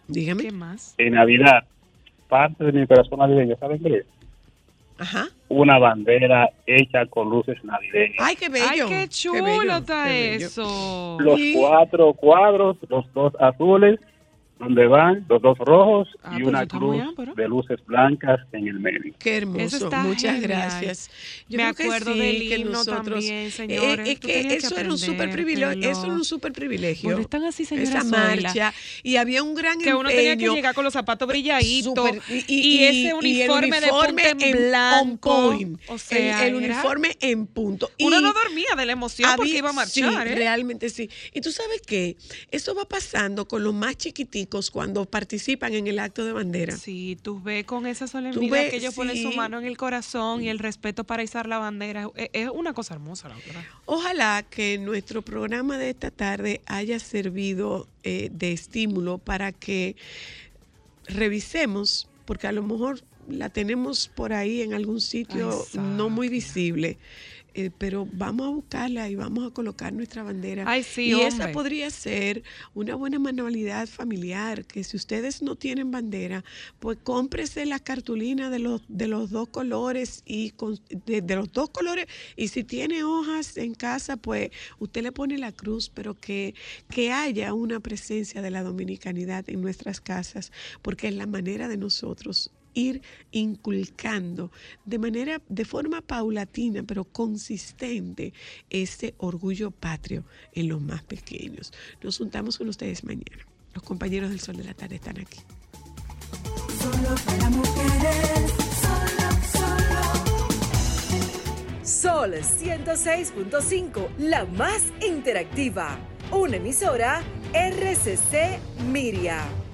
Dígame. ¿Qué más? en Navidad, parte de mi corazón navideño, ¿saben qué es? Ajá. Una bandera hecha con luces navideñas. Ay, qué bello. Ay, qué chulo bello, está qué eso. Los cuatro cuadros, los dos azules, donde van los dos rojos Ah, y pero una cruz de luces blancas en el medio. Qué hermoso. Muchas genial. gracias. Yo Me creo que acuerdo sí, del que himno nosotros, también, Eh, señores. es que eso era un súper privilegio, eso era un súper privilegio. Bueno, están así, señora Esa marcha y había un gran Que uno tenía que llegar con los zapatos brilladitos y, ese uniforme, de punta en on blanco. point. O sea, el, uniforme en punto. Uno no dormía de la emoción porque había- iba a marchar, Sí, ¿eh? realmente sí. Y tú sabes qué, eso va pasando con los más cuando participan en el acto de bandera. Sí, tú ves con esa solemnidad ves, que ellos ponen su mano en el corazón y el respeto para izar la bandera. Es, es una cosa hermosa, la verdad. Ojalá que nuestro programa de esta tarde haya servido eh, de estímulo para que revisemos, porque a lo mejor la tenemos por ahí en algún sitio no muy visible. Eh, pero vamos a buscarla y vamos a colocar nuestra bandera. Ay, sí, y esa podría ser una buena manualidad familiar, que si ustedes no tienen bandera, pues cómprese la cartulina de los, de los dos colores y con- de, de los dos colores y si tiene hojas en casa, pues usted le pone la cruz, pero que, que haya una presencia de la dominicanidad en nuestras casas, porque es la manera de nosotros ir inculcando de manera, de forma paulatina, pero consistente, ese orgullo patrio en los más pequeños. Nos juntamos con ustedes mañana. Los compañeros del Sol de la Tarde están aquí. Solo para mujeres, solo, solo. Sol 106.5, la más interactiva. Una emisora RCC Miria.